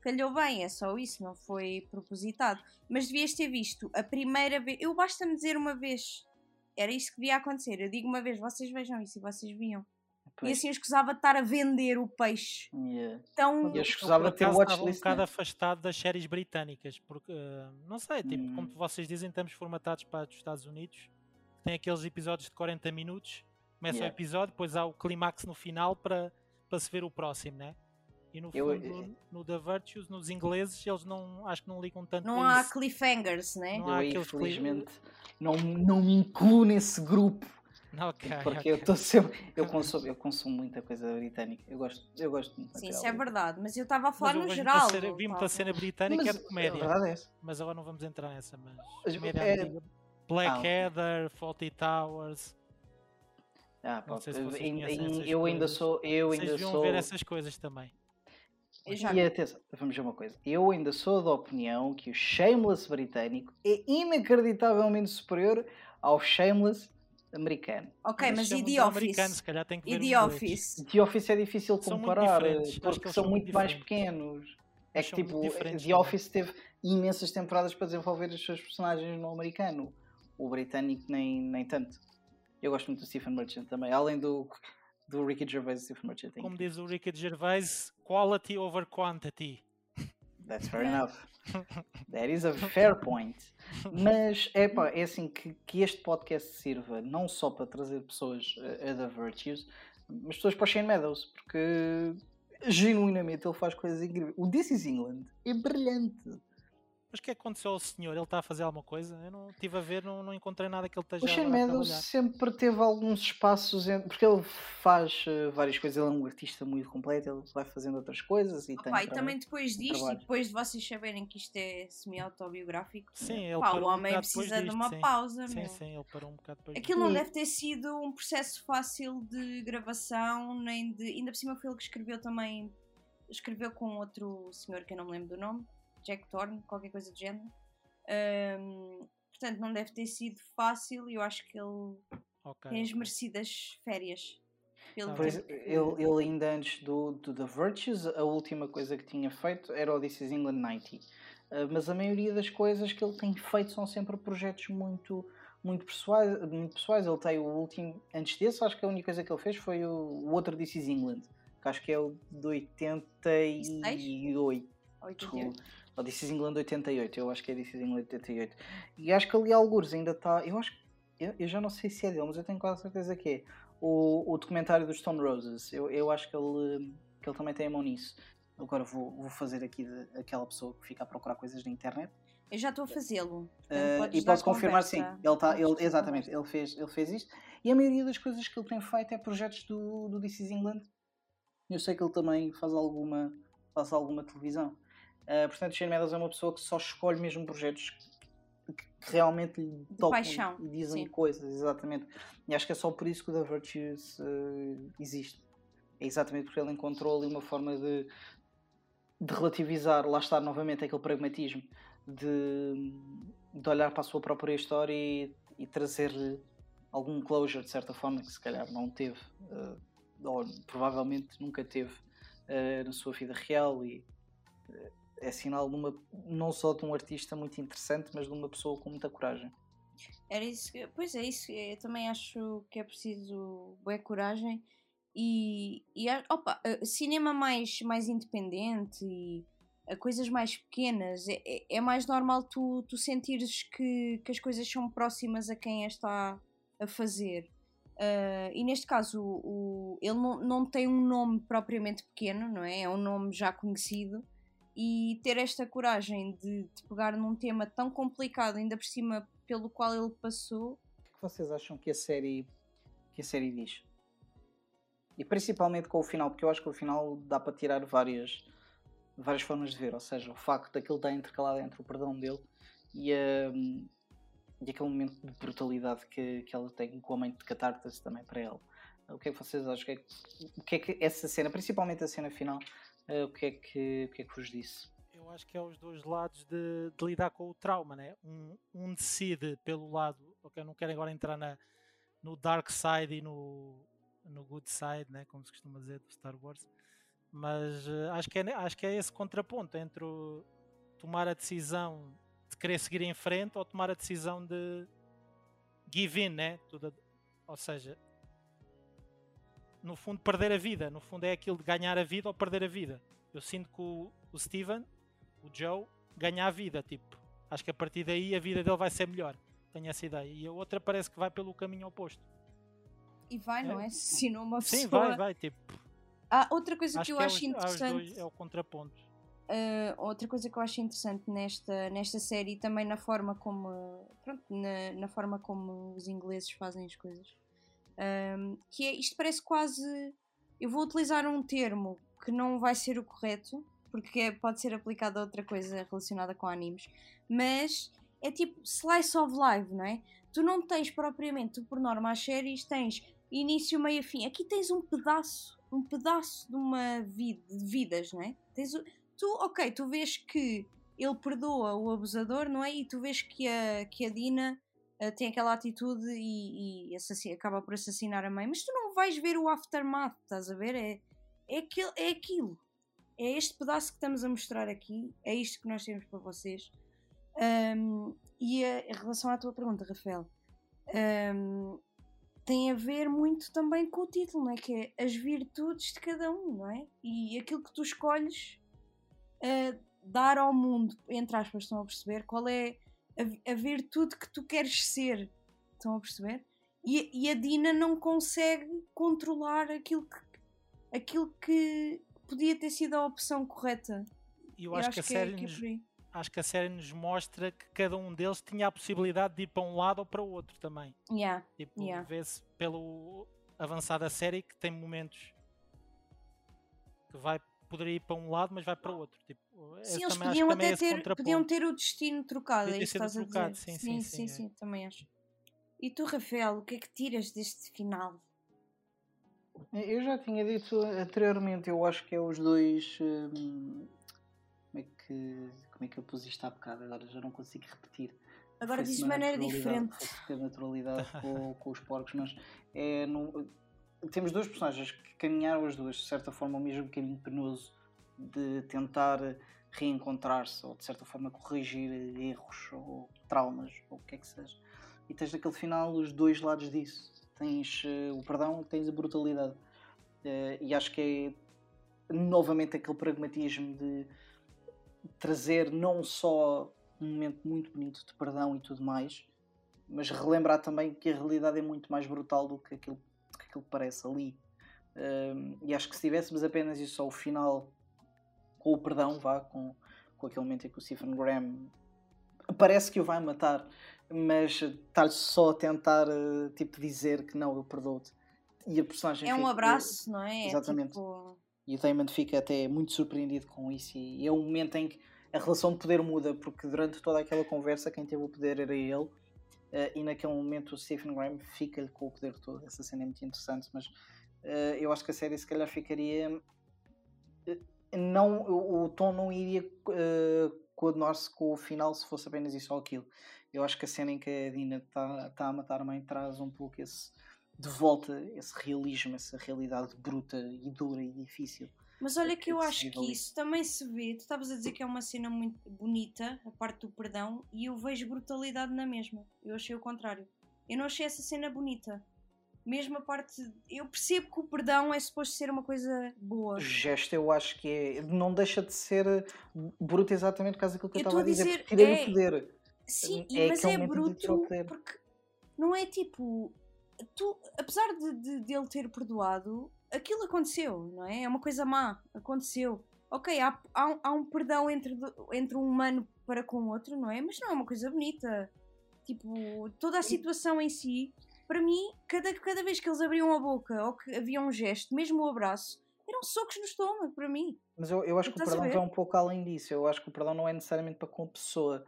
Speaker 1: calhou bem, é só isso, não foi propositado. Mas devias ter visto a primeira vez. Eu basta-me dizer uma vez. Era isso que devia acontecer. Eu digo uma vez, vocês vejam isso e vocês viam. E assim eu escusava de estar a vender o peixe.
Speaker 2: Yeah.
Speaker 1: Então,
Speaker 2: Eu
Speaker 3: Eu,
Speaker 2: escusava de ter
Speaker 3: um
Speaker 2: watchlist.
Speaker 3: bocado
Speaker 2: né?
Speaker 3: afastado das séries britânicas, porque, eh, não sei, tipo,
Speaker 2: Hum.
Speaker 3: como vocês dizem, estamos formatados para os Estados Unidos, tem aqueles episódios de 40 minutos, começa
Speaker 2: Yeah.
Speaker 3: o episódio, depois há o clímax no final para, para se ver o próximo, né? E no
Speaker 2: Eu-
Speaker 3: fundo, no The Virtues, nos ingleses, eles não, acho que não ligam tanto
Speaker 1: não há
Speaker 3: isso.
Speaker 1: cliffhangers, né?
Speaker 3: Não
Speaker 2: Eu
Speaker 3: há
Speaker 2: aí,
Speaker 3: aqueles cli-
Speaker 2: felizmente, não, não me incluo nesse grupo.
Speaker 3: Não, ok,
Speaker 2: Porque
Speaker 3: ok.
Speaker 2: eu estou sempre. Eu consumo, eu consumo muita coisa britânica. Eu gosto, eu gosto muito de
Speaker 1: Sim, isso é verdade, mas eu estava a falar
Speaker 3: Mas eu
Speaker 1: no geral.
Speaker 3: Vi-me para a cena britânica
Speaker 2: Mas
Speaker 3: é de comédia,
Speaker 2: é
Speaker 3: mas agora não vamos entrar nessa, mas
Speaker 2: Mas
Speaker 3: comédia
Speaker 2: é-
Speaker 3: antiga. Blackadder,
Speaker 2: Ah,
Speaker 3: Faulty Towers,
Speaker 2: Ah, pá,
Speaker 3: se essas
Speaker 2: eu ainda sou. Eu
Speaker 3: vocês
Speaker 2: ainda
Speaker 3: deviam
Speaker 2: sou.
Speaker 3: ver essas coisas também.
Speaker 1: Eu já
Speaker 2: E atenção, vamos ver uma coisa. Eu ainda sou da opinião que o Shameless britânico é inacreditavelmente superior ao Shameless americano.
Speaker 1: Ok, mas e
Speaker 3: chamam
Speaker 1: The Office?
Speaker 3: se calhar tem que
Speaker 1: E
Speaker 3: ver
Speaker 1: The. Office?
Speaker 2: The Office é difícil de comparar porque são
Speaker 3: são
Speaker 2: muito
Speaker 3: muito
Speaker 2: mais pequenos. É que tipo,
Speaker 3: diferentes
Speaker 2: The
Speaker 3: também.
Speaker 2: Office teve imensas temporadas para desenvolver os seus personagens no americano. O britânico nem, nem tanto. Eu gosto muito do Stephen Merchant também, além do, do Ricky Gervais e Stephen Merchant. é
Speaker 3: Como diz o Ricky Gervais, quality over quantity.
Speaker 2: That's fair enough. That is a fair point. Mas é pá, é assim que, que este podcast sirva não só para trazer pessoas a, a The Virtues, mas pessoas para o Shane Meadows, porque genuinamente ele faz coisas incríveis. O This is England é brilhante.
Speaker 3: Mas o que é que aconteceu ao senhor? Ele está a fazer alguma coisa? Eu não estive a ver, não, não encontrei nada que ele esteja
Speaker 2: O Shane Meadows sempre teve alguns espaços, em- porque ele faz eh, várias coisas, ele é um artista muito completo, ele vai fazendo outras coisas e tem.
Speaker 1: Opa, e também depois disto,
Speaker 2: trabalho.
Speaker 1: e depois de vocês saberem que isto é semi-autobiográfico,
Speaker 3: Sim, ele
Speaker 1: pá,
Speaker 3: parou
Speaker 1: o
Speaker 3: um
Speaker 1: homem
Speaker 3: bocado depois
Speaker 1: precisa de
Speaker 3: disto,
Speaker 1: uma
Speaker 3: sim.
Speaker 1: pausa,
Speaker 3: Sim,
Speaker 1: meu.
Speaker 3: sim, ele parou um bocado depois.
Speaker 1: Aquilo não
Speaker 2: E-
Speaker 1: deve ter sido um processo fácil de gravação, nem de. Ainda por cima foi ele que escreveu também. Escreveu com outro senhor que eu não me lembro do nome, Jack Thorne, qualquer coisa do género. Ahm, portanto, não deve ter sido fácil e eu acho que ele
Speaker 3: Ok,
Speaker 1: tem as
Speaker 3: ok.
Speaker 1: merecidas férias. Pelo
Speaker 3: Tá
Speaker 2: Pois,
Speaker 1: tempo
Speaker 2: ele, ele ainda antes do, do The Virtues, a última coisa que tinha feito era o This is England 90. Uh, mas a maioria das coisas que ele tem feito são sempre projetos muito, muito, pessoais, muito pessoais. Ele tem o último, antes desse, acho que a única coisa que ele fez foi o, o outro This is England, que acho que é o de 88.
Speaker 1: 88.
Speaker 2: Ou This is England 88, eu acho que é This is England 88. E acho que ali alguns ainda está. Eu acho. Eu, eu já não sei se é dele, mas eu tenho quase certeza que é. O, o documentário dos Stone Roses. Eu, eu acho que ele, que ele também tem a mão nisso. Agora vou, vou fazer aqui de, aquela pessoa que fica a procurar coisas na internet.
Speaker 1: Eu já estou a fazê-lo.
Speaker 2: Uh, e posso confirmar, sim. Ele tá, ele, exatamente, ele fez, ele fez isto. E a maioria das coisas que ele tem feito é projetos do, do This is England. Eu sei que ele também faz alguma, faz alguma televisão. Uh, portanto, Shane Meadows é uma pessoa que só escolhe mesmo projetos que, que realmente lhe tocam e dizem sim. coisas, exatamente. E acho que é só por isso que o The Virtues uh, existe. É exatamente porque ele encontrou ali uma forma de, de relativizar, lá está novamente aquele pragmatismo de, de olhar para a sua própria história e, e trazer algum closure de certa forma que se calhar não teve uh, ou provavelmente nunca teve na sua vida real e é sinal de uma, não só de um artista muito interessante mas de uma pessoa com muita coragem
Speaker 1: era isso que, pois é isso eu também acho que é preciso boa coragem e, e opa, cinema mais, mais independente e coisas mais pequenas, é, é, é mais normal tu, tu sentires que, que as coisas são próximas a quem a está a fazer. Uh, e neste caso, o, o, ele não, não tem um nome propriamente pequeno, não é? É um nome já conhecido. E ter esta coragem de, de pegar num tema tão complicado, ainda por cima pelo qual ele passou. O
Speaker 2: que vocês acham que a série, que a série diz? E principalmente com o final, porque eu acho que o final dá para tirar várias, várias formas de ver, ou seja, o facto daquilo estar intercalado entre o perdão dele e, um, e aquele momento de brutalidade que, que ela tem com a mãe de catarse também para ela. O que é que vocês acham? O que é que, é essa cena, principalmente a cena final, o, que é que, o que é que vos disse?
Speaker 3: Eu acho que é os dois lados de, de lidar com o trauma, né? Um, um decide pelo lado, ok, eu não quero agora entrar na, no dark side e no, no good side, né? como se costuma dizer do Star Wars, mas uh, acho, que é, acho que é esse contraponto entre o, tomar a decisão de querer seguir em frente ou tomar a decisão de give in, né? Tudo, ou seja, no fundo, perder a vida. No fundo, é aquilo de ganhar a vida ou perder a vida. Eu sinto que o, o Steven, o Joe, ganha a vida. Tipo, acho que a partir daí a vida dele vai ser melhor. Tenho essa ideia. E a outra parece que vai pelo caminho oposto.
Speaker 1: E vai, é. não é? Se não uma pessoa.
Speaker 3: Sim, vai, vai. Tipo,
Speaker 1: ah, outra coisa acho que eu que é acho interessante.
Speaker 3: Dois, é o contraponto.
Speaker 1: Uh, outra coisa que eu acho interessante nesta, nesta série e também na forma como pronto, na, na forma como os ingleses fazem as coisas um, que é isto parece quase eu vou utilizar um termo que não vai ser o correto porque é, pode ser aplicado a outra coisa relacionada com animes mas é tipo slice of life, não é? Tu não tens propriamente, tu por norma as séries tens início, meio fim. Aqui tens um pedaço um pedaço de uma vida, de vidas, não é? Tens, tu, ok, tu vês que ele perdoa o abusador, não é? E tu vês que a, que a Dina uh, tem aquela atitude e, e assassina, acaba por assassinar a mãe, mas tu não vais ver o aftermath, estás a ver? É, é, aquilo, é aquilo. É este pedaço que estamos a mostrar aqui, é isto que nós temos para vocês. Um, e a, em relação à tua pergunta, Rafael, um, tem a ver muito também com o título, não é? Que é as virtudes de cada um, não é? E aquilo que tu escolhes uh, dar ao mundo, entre aspas, estão a perceber? Qual é a, a virtude que tu queres ser? Estão a perceber? E, e, a Dina não consegue controlar aquilo que, aquilo que podia ter sido a opção correta.
Speaker 3: Eu, Eu acho, acho, que a série é, nos, é acho que a série nos mostra que cada um deles tinha a possibilidade de ir para um lado ou para o outro também.
Speaker 1: Yeah.
Speaker 3: Tipo,
Speaker 1: yeah.
Speaker 3: vê-se pelo avançar da série que tem momentos que vai poderia ir para um lado, mas vai para o outro. Tipo,
Speaker 1: sim, eles podiam até é ter, podiam ter o destino trocado, é isso estás trocado, a
Speaker 3: dizer. Sim,
Speaker 1: sim,
Speaker 3: sim, sim,
Speaker 1: sim, sim, também acho. E tu, Rafael, o que é que tiras deste final?
Speaker 2: Eu já tinha dito anteriormente, eu acho que é os dois. Hum, como é que como é que eu pus isto há bocado, agora já não consigo repetir.
Speaker 1: Agora diz de maneira diferente.
Speaker 2: Ter naturalidade com, com, os porcos, mas é, no, temos duas personagens que caminharam as duas, de certa forma, o mesmo caminho penoso de tentar reencontrar-se ou de certa forma corrigir erros ou traumas ou o que é que seja. E tens naquele final os dois lados disso. Tens uh, o perdão e tens a brutalidade. Uh, e acho que é novamente aquele pragmatismo de trazer não só um momento muito bonito de perdão e tudo mais, mas relembrar também que a realidade é muito mais brutal do que aquilo, aquilo que parece ali. Um, e acho que se tivéssemos apenas isso ao final, com o perdão, vá, com, com aquele momento em que o Stephen Graham parece que o vai matar, mas está-lhe só a tentar uh, tipo, dizer que não, eu perdoo-te. E a personagem.
Speaker 1: É um abraço, não é?
Speaker 2: Exatamente.
Speaker 1: É tipo...
Speaker 2: E o Damon fica até muito surpreendido com isso. E é um momento em que a relação de poder muda, porque durante toda aquela conversa quem teve o poder era ele. Uh, e naquele momento o Stephen Graham fica-lhe com o poder todo. Essa cena é muito interessante, mas uh, eu acho que a série se calhar ficaria. não, o, o tom não iria coordenar-se com o final se fosse apenas isso ou aquilo. Eu acho que a cena em que a Dina está tá a matar a mãe traz um pouco esse de volta esse realismo, essa realidade bruta e dura e difícil.
Speaker 1: Mas olha que eu acho que isso também se vê. Tu estavas a dizer que é uma cena muito bonita, a parte do perdão, e eu vejo brutalidade na mesma. Eu achei o contrário. Eu não achei essa cena bonita. Mesmo a parte. Eu percebo que o perdão é suposto ser uma coisa boa. O
Speaker 2: gesto eu acho que é. Não deixa de ser bruto exatamente por causa daquilo que eu estava a dizer.
Speaker 1: dizer
Speaker 2: Tirei é... o poder.
Speaker 1: Sim, é mas é bruto porque não é tipo tu, apesar de, de, de, ele ter perdoado, aquilo aconteceu, não é? É uma coisa má, aconteceu. Ok, há, há, há um perdão entre, entre um humano para com o outro, não é? Mas não é uma coisa bonita. Tipo, toda a situação em si, para mim, cada, cada vez que eles abriam a boca ou que havia um gesto, mesmo o abraço, eram socos no estômago para mim.
Speaker 2: Mas eu, eu acho que o perdão vai um pouco além disso. Eu acho que o perdão não é necessariamente para com a pessoa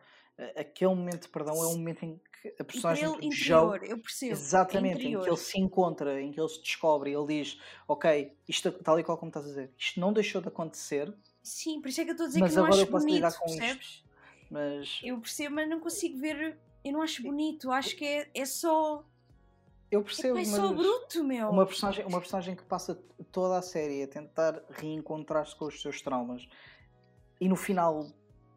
Speaker 2: aquele momento de perdão é um momento em que a personagem
Speaker 1: ele interior, eu percebo.
Speaker 2: Exatamente, interior. em que ele se encontra, em que ele se descobre, ele diz, ok, isto tal e qual como estás a dizer, isto não deixou de acontecer.
Speaker 1: Sim, por isso é que eu estou a dizer mas que não agora acho eu posso bonito, lidar com percebes? Isto.
Speaker 2: Mas...
Speaker 1: Eu percebo, mas não consigo ver, eu não acho bonito, acho que é, é só.
Speaker 2: Eu percebo,
Speaker 1: é, é só bruto, meu.
Speaker 2: Uma personagem, uma personagem que passa toda a série a tentar reencontrar-se com os seus traumas e no final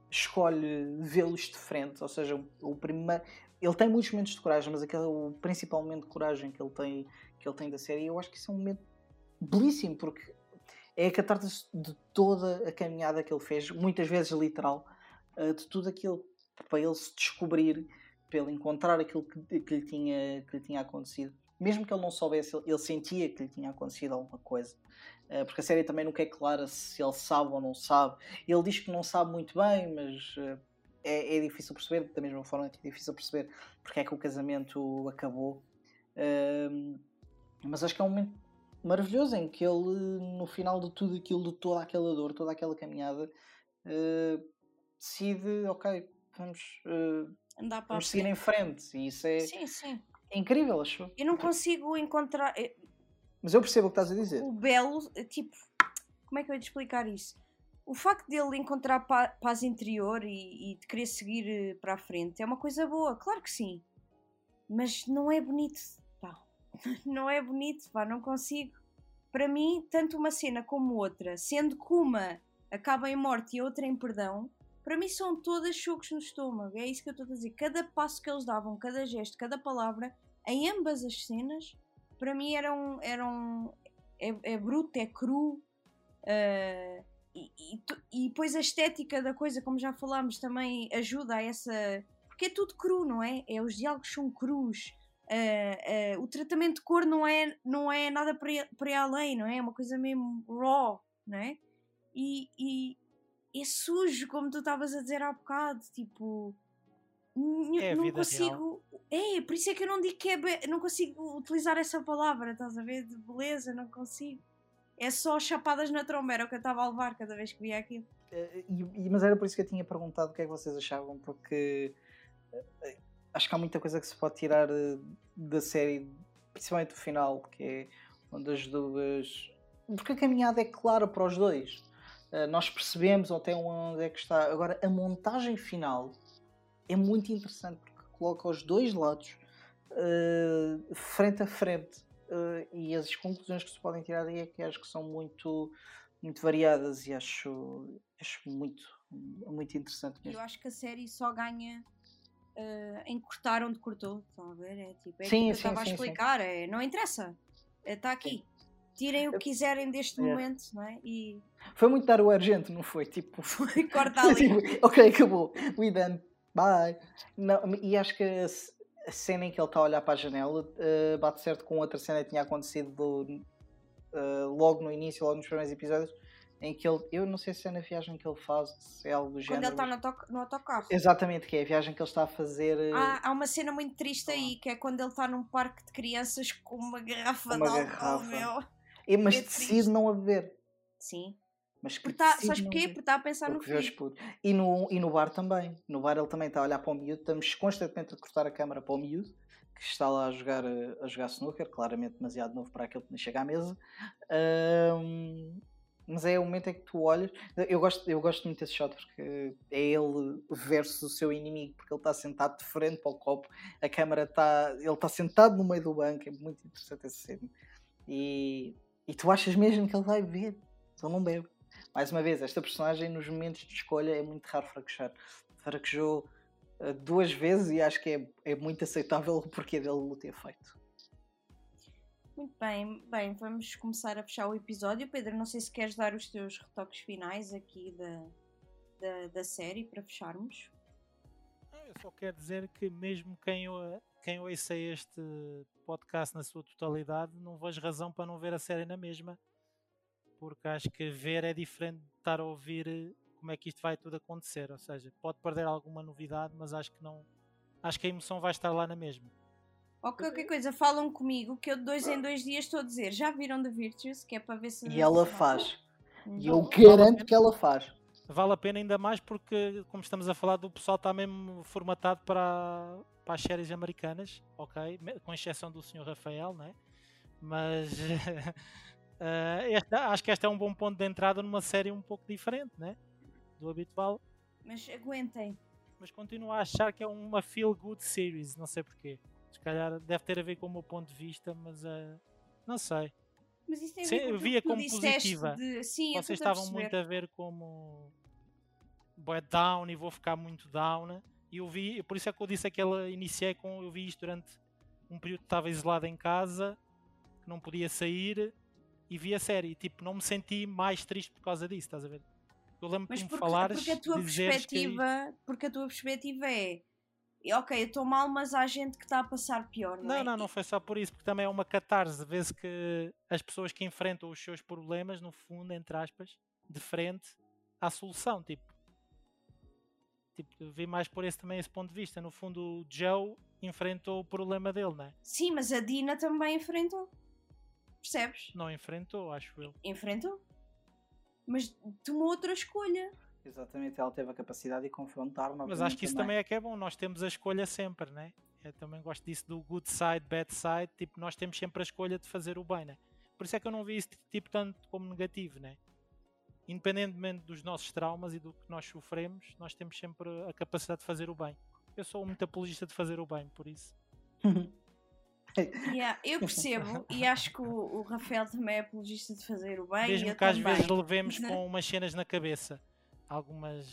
Speaker 2: escolhe vê-los de frente, ou seja, o primeiro ele tem muitos momentos de coragem, mas aquele o principalmente coragem que ele tem que ele tem da série, eu acho que isso é um momento belíssimo porque é a catártese de toda a caminhada que ele fez, muitas vezes literal, eh, de tudo aquilo para ele se descobrir, para ele encontrar aquilo que, que, lhe, tinha, que lhe tinha acontecido. Mesmo que ele não soubesse, ele sentia que lhe tinha acontecido alguma coisa. Eh, porque a série também nunca é clara se ele sabe ou não sabe. Ele diz que não sabe muito bem, mas eh, é, é difícil perceber, da mesma forma que é difícil perceber porque é que o casamento acabou. Ehm, mas acho que é um momento maravilhoso em que ele, no final de tudo aquilo, de toda aquela dor, toda aquela caminhada, uh, decide, ok, vamos, uh, vamos seguir em frente. E isso é
Speaker 1: sim, sim.
Speaker 2: incrível, acho.
Speaker 1: Eu não consigo encontrar.
Speaker 2: Mas eu percebo o que estás a dizer.
Speaker 1: O belo, tipo, como é que eu ia te explicar isso? O facto dele encontrar paz interior e, e de querer seguir eh, para a frente é uma coisa boa, claro que sim. Mas não é bonito, pá. Não é bonito, pá, não consigo. Para mim, tanto uma cena como outra, sendo que uma acaba em morte e a outra em perdão, para mim são todas chocos no estômago. É isso que eu estou a dizer. Cada passo que eles davam, cada gesto, cada palavra, em ambas as cenas, para mim era um. Era um é, é bruto, é cru. Uh, e, e, e, depois a estética da coisa, como já falámos, também ajuda a essa. Porque é tudo cru, não é? é os diálogos são crus. Uh, uh, o tratamento de cor não é, não é nada para, para além, não é? É uma coisa mesmo raw, não é? E, e é sujo, como tu estavas a dizer há bocado, tipo
Speaker 3: é
Speaker 1: não consigo. Real. É, por isso é que eu não digo que é. Be... Não consigo utilizar essa palavra, estás a ver? De beleza, não consigo. É só chapadas na tromba, era o que eu estava a levar cada vez que via aquilo.
Speaker 2: Eh, e, mas era por isso que eu tinha perguntado o que é que vocês achavam, porque eh, acho que há muita coisa que se pode tirar eh, da série, principalmente do final, que é onde as duas. Porque a caminhada é clara para os dois. Nós percebemos até onde é que está. Agora, a montagem final é muito interessante coloca os dois lados uh, frente a frente uh, e as conclusões que se podem tirar daí é que acho que são muito, muito variadas e acho, acho muito, muito interessante mesmo.
Speaker 1: Eu acho que a série só ganha uh, em cortar onde cortou, estão a ver? É tipo, é
Speaker 2: sim,
Speaker 1: que eu
Speaker 2: estava
Speaker 1: a explicar, é, não interessa, está aqui. Tirem o que quiserem deste é. momento, não é? E...
Speaker 2: Foi muito dar o argento, não foi? Tipo,
Speaker 1: foi cortar ali.
Speaker 2: tipo, ok, acabou. We done bye. Não, e acho que a cena em que ele está a olhar para a janela uh, bate certo com outra cena que tinha acontecido do, uh, logo no início, logo nos primeiros episódios, em que ele, eu não sei se é na viagem que ele faz, se é algo do
Speaker 1: Quando
Speaker 2: género.
Speaker 1: ele está no,
Speaker 2: mas-
Speaker 1: auto- no autocarro.
Speaker 2: Exatamente, que é a viagem que ele está a fazer eh,
Speaker 1: Há, há uma cena muito triste aí, que é quando ele está num parque de crianças com uma garrafa
Speaker 2: Uma
Speaker 1: de álcool,
Speaker 2: garrafa.
Speaker 1: meu.
Speaker 2: e- mas
Speaker 1: é
Speaker 2: decide
Speaker 1: triste.
Speaker 2: não a beber.
Speaker 1: Sim.
Speaker 2: Mas que
Speaker 1: tá, sabes porquê? Porque está a pensar no filho.
Speaker 2: E no, e no bar também. No bar ele também está a olhar para o miúdo. Estamos constantemente a cortar a câmara para o miúdo, que está lá a jogar, eh, a jogar snooker, claramente demasiado novo para aquele que nem chega à mesa. Ahm, mas é o momento em que tu olhas. Eu gosto, eu gosto muito desse shot porque é ele versus o seu inimigo, porque ele está sentado de frente para o copo, a câmara está. Ele está sentado no meio do banco, é muito interessante essa cena. E, e tu achas mesmo que ele vai beber, ele não bebe. Mais uma vez, esta personagem nos momentos de escolha é muito raro fraquejar. Fraquejou eh, duas vezes e acho que é, é muito aceitável o porquê dele o ter feito.
Speaker 1: Muito bem, bem, vamos começar a fechar o episódio. Pedro, não sei se queres dar os teus retoques finais aqui da, da, da série para fecharmos.
Speaker 3: Não, Eu só quero dizer que mesmo quem, o- quem ouça este podcast na sua totalidade, não vejo razão para não ver a série na mesma. Porque acho que ver é diferente de estar a ouvir eh, como é que isto vai tudo acontecer. Ou seja, pode perder alguma novidade, mas acho que não. Acho que a emoção vai estar lá na mesma.
Speaker 1: Ou qualquer coisa, falam comigo que eu de dois em dois dias estou a dizer. Já viram The Virtues? Que é para ver se.
Speaker 2: E ela faz. E eu garanto que ela faz.
Speaker 3: Vale a pena ainda mais porque, como estamos a falar, do pessoal está mesmo formatado para, para as séries americanas, ok? Com exceção do Sr. Rafael, né? Mas eh, esta- acho que este é um bom ponto de entrada numa série um pouco diferente, né? Do habitual.
Speaker 1: Mas aguentem.
Speaker 3: Mas continuo a achar que é uma feel good series, não sei porquê. Se calhar deve ter a ver com o meu ponto de vista, mas eh, não sei.
Speaker 1: Mas isso tem a
Speaker 3: Sim,
Speaker 1: ver com
Speaker 3: eu
Speaker 1: aquilo
Speaker 3: via como positiva.
Speaker 1: de- Sim,
Speaker 3: Vocês
Speaker 1: a
Speaker 3: estavam
Speaker 1: perceber.
Speaker 3: muito a ver como bué down e vou ficar muito down. né? E eu vi, por isso é que eu disse que ela iniciei com eu vi isto durante um período que estava isolado em casa, que não podia sair e vi a série. E, tipo, não me senti mais triste por causa disso, estás a ver? Eu lembro
Speaker 1: Mas
Speaker 3: de me falares,
Speaker 1: porque a tua
Speaker 3: que
Speaker 1: perspectiva, porque a tua perspectiva é ok, eu estou mal, mas há gente que está a passar pior, não,
Speaker 3: Não,
Speaker 1: é?
Speaker 3: não, não foi só por isso, porque também é uma catarse. Vê-se que as pessoas que enfrentam os seus problemas, no fundo, entre aspas, de frente à solução. Tipo, tipo vi mais por esse também esse ponto de vista. No fundo, o Joe enfrentou o problema dele, não é?
Speaker 1: Sim, mas a Dina também enfrentou. Percebes?
Speaker 3: Não enfrentou, acho eu.
Speaker 1: Enfrentou. Mas tomou outra escolha.
Speaker 2: Exatamente, ela teve a capacidade de confrontar
Speaker 3: Mas acho que isso também é que é bom. Nós temos a escolha sempre, né? Eu também gosto disso do good side, bad side. Tipo, nós temos sempre a escolha de fazer o bem, né? Por isso é que eu não vi isso tipo tanto como negativo, né? Independentemente dos nossos traumas e do que nós sofremos, nós temos sempre a capacidade de fazer o bem. Eu sou muito apologista de fazer o bem, por isso.
Speaker 1: Yeah, eu percebo e acho que o, o Rafael também é apologista de fazer o bem. e
Speaker 3: Mesmo
Speaker 1: eu
Speaker 3: que às
Speaker 1: também.
Speaker 3: vezes levemos com umas cenas na cabeça, algumas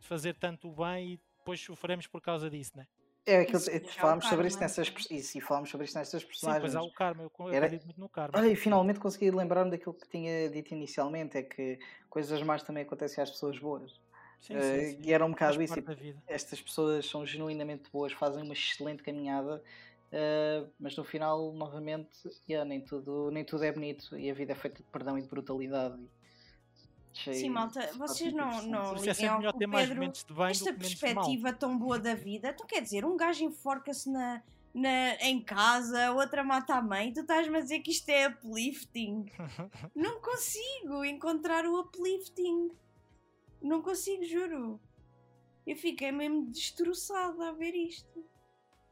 Speaker 3: de fazer tanto o bem e depois sofremos por causa disso, né?
Speaker 2: É aquilo
Speaker 1: Isso,
Speaker 2: que
Speaker 1: já
Speaker 2: falámos sobre isso nessas
Speaker 1: não é?
Speaker 2: pers- isso, e falámos sobre isso nessas
Speaker 3: Sim, pois
Speaker 2: personagens.
Speaker 3: há o karma, eu eu
Speaker 2: Era-
Speaker 3: acredito muito no karma.
Speaker 2: Olha, e finalmente consegui lembrar-me daquilo que tinha dito inicialmente, é que coisas más também acontecem às pessoas boas.
Speaker 3: Sim,
Speaker 2: Eh,
Speaker 3: sim, sim.
Speaker 2: E era um bocado
Speaker 3: Faz
Speaker 2: isso. tipo, estas pessoas são genuinamente boas, fazem uma excelente caminhada, eh, mas no final, novamente, yeah, nem, tudo, nem tudo é bonito e a vida é feita de perdão e de brutalidade. Achei
Speaker 1: Sim, malta, vocês não,
Speaker 2: interessante.
Speaker 1: não
Speaker 3: é
Speaker 1: liguem
Speaker 3: sempre
Speaker 1: ao
Speaker 3: melhor
Speaker 1: que
Speaker 3: ter
Speaker 1: o
Speaker 3: mais
Speaker 1: Pedro
Speaker 3: momentos de bem
Speaker 1: esta perspectiva tão boa da vida. Tu quer dizer, um gajo enforca-se na, na, em casa, outra mata a mãe, tu estás-me a dizer que isto é uplifting. Não consigo encontrar o uplifting. Não consigo, juro. Eu fiquei mesmo destroçada a ver isto.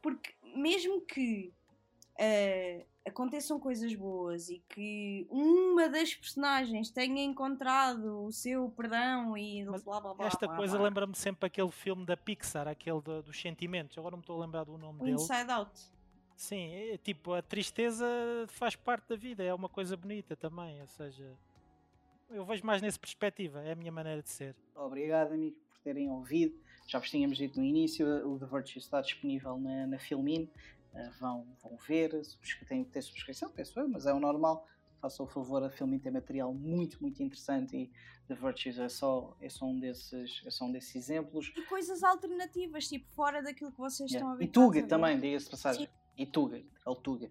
Speaker 1: Porque mesmo que eh, aconteçam coisas boas e que uma das personagens tenha encontrado o seu perdão e
Speaker 3: Mas
Speaker 1: blá blá blá.
Speaker 3: Esta
Speaker 1: blá,
Speaker 3: coisa lembra-me sempre aquele filme da Pixar, aquele do- dos sentimentos. Agora não me estou a lembrar do nome
Speaker 1: O
Speaker 3: dele.
Speaker 1: Inside Out.
Speaker 3: Sim, é, tipo, a tristeza faz parte da vida, é uma coisa bonita também. Ou seja, eu vejo mais nessa perspectiva, é a minha maneira de ser.
Speaker 2: Obrigado, amigos, por terem ouvido. Já vos tínhamos dito no início, o The Virtue está disponível na, na Filmin. Uh, vão, vão ver, tem que ter subscrição, penso eu, mas é o normal. Façam o favor, a Filmin tem material muito, muito interessante e The Virtues é só, é só, um, desses, é só um desses exemplos.
Speaker 1: E coisas alternativas, tipo, fora daquilo que vocês estão a
Speaker 2: Yeah.
Speaker 1: ver.
Speaker 2: E Tuga também, diga-se passagem.
Speaker 1: Sim.
Speaker 2: E Tuga, é o Tuga.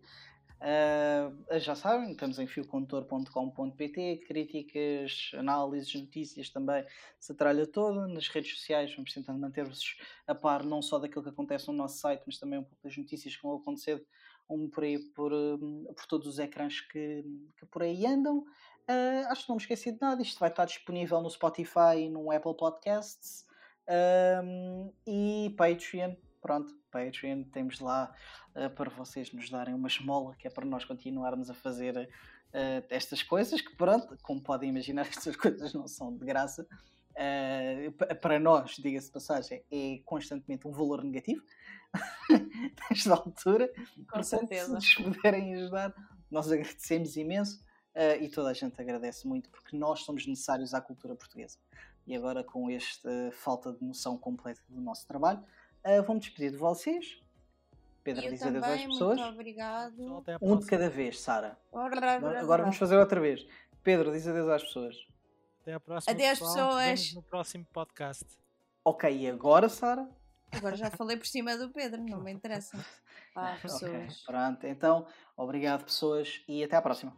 Speaker 2: Uh, já sabem, estamos em fiocondutor.com.pt, críticas, análises, notícias também, essa tralha toda. Nas redes sociais vamos tentando manter-vos a par não só daquilo que acontece no nosso site, mas também um pouco das notícias que vão acontecer um por aí por, hum, por todos os ecrãs que, que por aí andam. Uh, acho que não me esqueci de nada, isto vai estar disponível no Spotify no Apple Podcasts e Patreon. Pronto, Patreon, temos lá uh, para vocês nos darem uma esmola, que é para nós continuarmos a fazer uh, estas coisas, que pronto, como podem imaginar, estas coisas não são de graça. Uh, para nós, diga-se de passagem, é constantemente um valor negativo nesta altura.
Speaker 1: Com Portanto, certeza.
Speaker 2: Se nos puderem ajudar, nós agradecemos imenso uh, e toda a gente agradece muito porque nós somos necessários à cultura portuguesa. E agora, com esta falta de noção completa do nosso trabalho, uh, vou-me despedir de vocês.
Speaker 1: Pedro, diz adeus às pessoas. Muito obrigado.
Speaker 2: Um de cada vez, Sara. Agora vamos fazer outra vez. Pedro, diz adeus às pessoas.
Speaker 3: Até a próxima.
Speaker 1: Adeus, pessoas.
Speaker 3: no próximo podcast.
Speaker 2: Ok, e agora, Sara?
Speaker 1: Agora já falei por cima do Pedro, não me interessa. Ah, pessoas. Okay,
Speaker 2: pronto, então, obrigado, pessoas, e até à próxima.